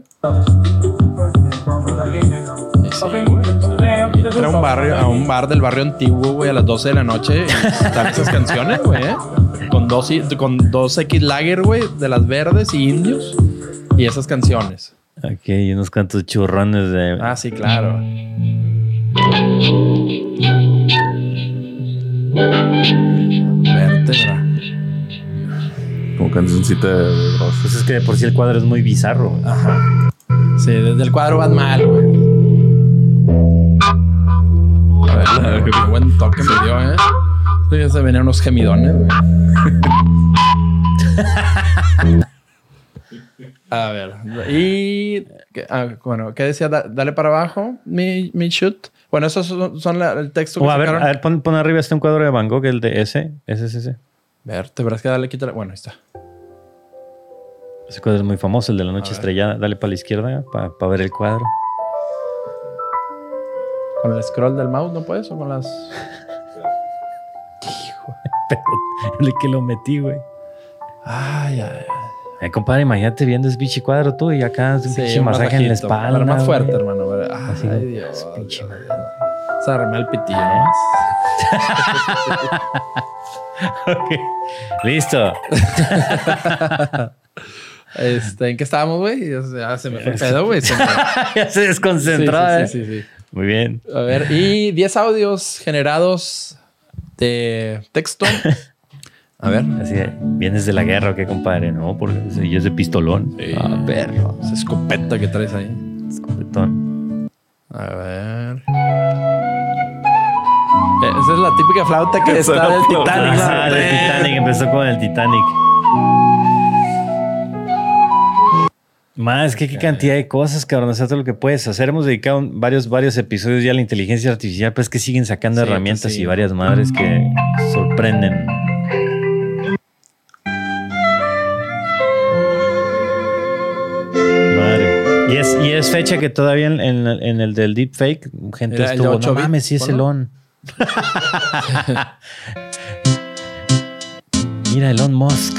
Entra a un barrio, a un bar del barrio antiguo, güey, a las 12 de la noche. y Están esas canciones, güey. ¿eh? Con dos, con dos X Lager, güey, de las verdes y indios. Y esas canciones. Aquí hay unos cuantos churrones de. Ah, sí, claro. Vértebra. Como cancioncita de Bros. Pues es que de por sí el cuadro es muy bizarro. Ajá. Sí, desde el cuadro van mal, güey. A ver, qué buen toque me dio, ¿eh? Sí, ya se venían unos gemidones, güey. A ver, y ¿qué- ah, bueno, ¿qué decía? Da- dale para abajo, mi, mi shoot. Bueno, esos son, son la- el texto que O a ver, a ver, pon, pon arriba este un cuadro de Van Gogh, el de ese. Ese es ese. Vértebras, que dale, quítale. Bueno, ahí está. Ese cuadro es muy famoso, el de la noche ver. estrellada. Dale para la izquierda para ver el cuadro. Con el scroll del mouse, ¿no puedes? O con las. Pero el que lo metí, güey. Ay, ay, ay. Eh, compadre, imagínate viendo ese pinche cuadro tú y acá un Sí, pinche masaje en la espalda. más güey. fuerte, hermano. güey. Ay, Así. Dios. Pinche madre. Se arremé el pitillo. Listo. Este, ¿En qué estábamos, güey? Se- me fue el pedo, güey. Ya se desconcentró, Sí, ¿eh? sí, sí, sí. Muy bien. A ver, y 10 audios generados de texto. A ver. Así de, ¿vienes de la guerra qué, compadre? No, porque yo es de pistolón. Sí. Ah, perro. Esa escopeta que traes ahí. Escopetón. A ver. Esa es la típica flauta que está del. Titanic. Ah, del Titanic. Empezó con el Titanic. Más, que qué cantidad de cosas, cabrón. Todo lo que puedes hacer. Hemos dedicado varios, varios episodios ya a la inteligencia artificial, pero es que siguen sacando Sí, pues herramientas sí. y varias madres que sorprenden. Madre. Y es, y es fecha que todavía en, en- en el del deepfake, gente Era el estuvo, ocho no mames, sí es ponlo". Elon. Mira, Elon Musk.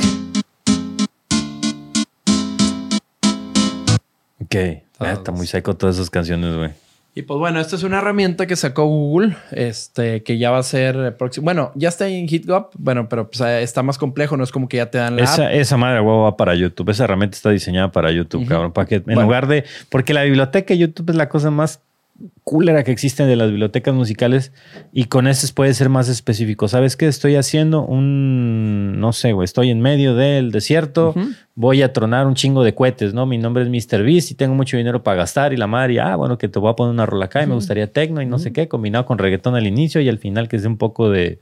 Ok. Ah, está muy seco todas esas canciones, güey. Y pues bueno, esta es una herramienta que sacó Google, este, que ya va a ser próximo. Bueno, ya está en HitGov, bueno, pero pues, eh, está más complejo, no es como que ya te dan la app. Esa, esa madre huevo va para YouTube. Esa herramienta está diseñada para YouTube, cabrón. Para que en Bueno. lugar de. Porque la biblioteca de YouTube es la cosa más cúlera que existen de las bibliotecas musicales. Y con estas puede ser más específico. ¿Sabes qué? Estoy haciendo un. No sé, güey. Estoy en medio del desierto. Voy a tronar un chingo de cohetes, ¿no? Mi nombre es Mr. Beast y tengo mucho dinero para gastar. Y la madre, ah, bueno, que te voy a poner una rola acá y me gustaría tecno y no sé qué, combinado con reggaetón al inicio y al final que es un poco de,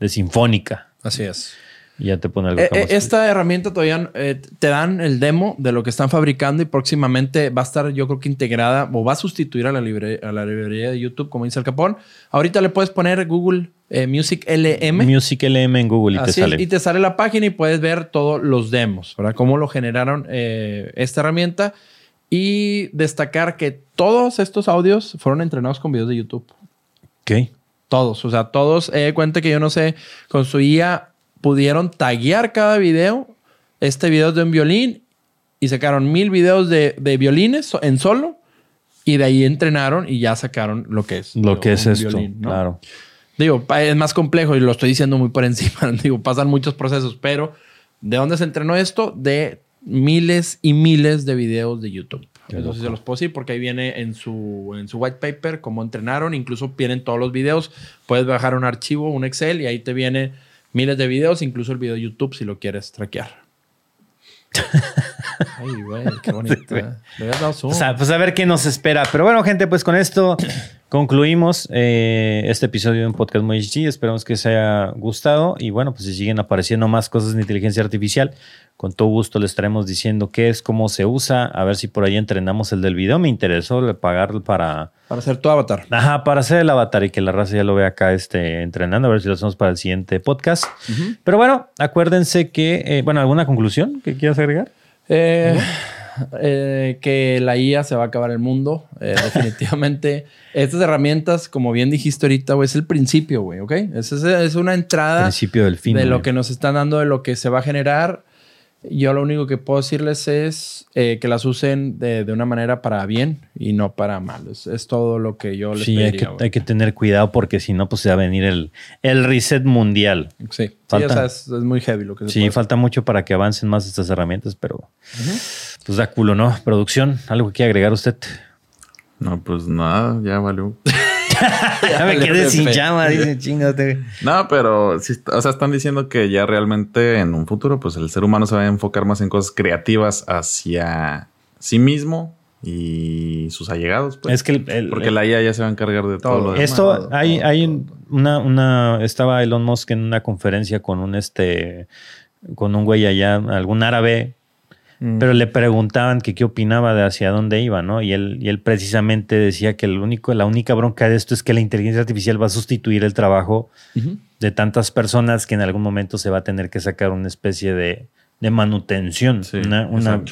de sinfónica. Así es. Y ya te pone algo Eh, eh, esta herramienta todavía eh, te dan el demo de lo que están fabricando y próximamente va a estar, yo creo que integrada o va a sustituir a la, libre- a la librería de YouTube, como dice el Capón. Ahorita le puedes poner Google eh, Music LM. Music LM en Google y te Así es, sale. y te sale la página y puedes ver todos los demos, ¿verdad? Cómo lo generaron eh, esta herramienta. Y destacar que todos estos audios fueron entrenados con videos de YouTube. Ok. Todos, o sea, todos. Eh, cuenta que yo no sé, con su IA pudieron taguear cada video. Este video es de un violín y sacaron mil videos de, de violines en solo. Y de ahí entrenaron y ya sacaron lo que es. Lo digo, que es esto, violín, ¿no? claro. Digo, es más complejo y lo estoy diciendo muy por encima. Digo, pasan muchos procesos, pero ¿de dónde se entrenó esto? De miles y miles de videos de YouTube. Qué loco. se los puedo decir porque ahí viene en su, en su white paper cómo entrenaron. Incluso vienen todos los videos. Puedes bajar un archivo, un Excel y ahí te viene miles de videos, incluso el video de YouTube si lo quieres traquear. Ay, güey, qué bonito. güey. ¿eh? Le dado zoom. O sea, pues a ver qué nos espera. Pero bueno, gente, pues con esto concluimos eh, este episodio de un podcast muy HG. Esperamos que os haya gustado. Y bueno, pues si siguen apareciendo más cosas de inteligencia artificial, con todo gusto les estaremos diciendo qué es, cómo se usa. A ver si por ahí entrenamos el del video. Me interesó pagar para... Para hacer tu avatar. Ajá, para hacer el avatar y que la raza ya lo vea acá este, entrenando. A ver si lo hacemos para el siguiente podcast. Pero bueno, acuérdense que... eh, bueno, ¿alguna conclusión que quieras agregar? Eh, eh, que la IA se va a acabar el mundo. eh, definitivamente. Estas herramientas, como bien dijiste ahorita, güey, es el principio, güey, ¿ok? Es, es, es una entrada Principio del fin. de lo que nos están dando, de lo que se va a generar. Yo lo único que puedo decirles es eh, que las usen de, de una manera para bien y no para mal. Es, es todo lo que yo les Sí, hay pediría, que, hay que tener cuidado porque si no, pues se va a venir el, el reset mundial. Sí, sí Falta- o sea, es, es muy heavy lo que se Sí, puede falta mucho para que avancen más estas herramientas, pero pues da culo, ¿no? Producción, ¿algo que quiera agregar usted? No, pues nada, ya valió. ya me quedé sin llama, dice, chingate. No, pero sí, o sea, están diciendo que ya realmente en un futuro, pues el ser humano se va a enfocar más en cosas creativas hacia sí mismo y sus allegados. Pues. Es que el- el- porque el- la IA ya se va a encargar de todo, lo demás. Esto, hay, hay una, una, estaba Elon Musk en una conferencia con un este, con un güey allá, algún árabe, Mm. pero le preguntaban que qué opinaba de hacia dónde iba, ¿no? Y él, y él precisamente decía que el único, la única bronca de esto es que la inteligencia artificial va a sustituir el trabajo de tantas personas que en algún momento se va a tener que sacar una especie de, de manutención, Sí, una, una.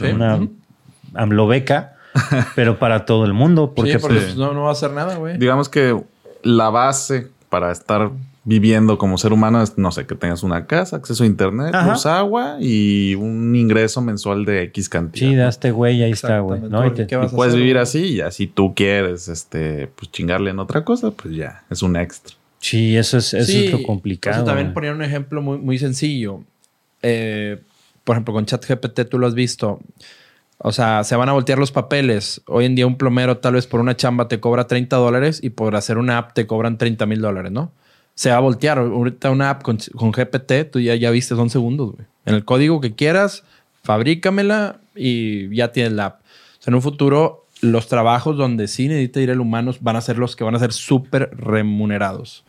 AMLObeca, pero para todo el mundo, porque sí, porque pues, no, no va a hacer nada, güey. Digamos que la base para estar viviendo como ser humano es, no sé, que tengas una casa, acceso a internet, Ajá. luz, agua y un ingreso mensual de X cantidad. sí, de este güey, ahí está, güey. ¿no? Y te- ¿Qué vas a Puedes hacer, vivir así y ya si tú quieres este pues chingarle en otra cosa, pues ya es un extra. Sí, eso es, eso Sí, es lo complicado. o sea, también poner un ejemplo muy, muy sencillo. Eh, por ejemplo, con ChatGPT tú lo has visto. O sea, se van a voltear los papeles. Hoy en día un plomero tal vez por una chamba te cobra 30 dólares y por hacer una app te cobran 30 mil dólares, ¿no? Se va a voltear. Ahorita una app con, con GPT, tú ya, ya viste, son segundos, güey. En el código que quieras, fabrícamela y ya tienes la app. O sea, en un futuro, los trabajos donde sí necesita ir el humano van a ser los que van a ser súper remunerados.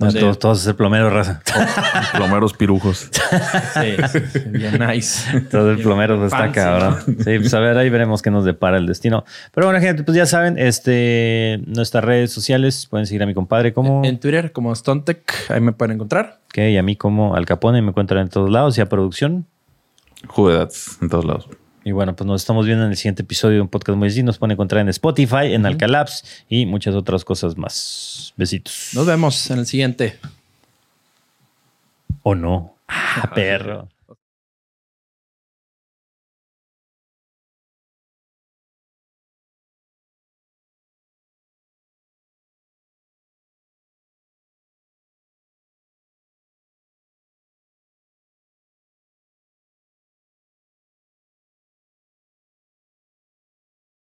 No, todos, todos ser plomero, raza. Plomeros pirujos. Sí, sí, bien nice. Todo el plomero pues, está. Sí, pues a ver, ahí veremos qué nos depara el destino. Pero bueno, gente, pues ya saben, este, nuestras redes sociales pueden seguir a mi compadre como, En Twitter, como Stontech, ahí me pueden encontrar. que y a mí como Al Capone, me encuentran en todos lados y a producción. Juguetats en todos lados. Y bueno, pues nos estamos viendo en el siguiente episodio de un podcast muy así. Nos pueden encontrar en Spotify, en Alcalabs y muchas otras cosas más. Besitos. Nos vemos en el siguiente. ¿O no? Ah, perro.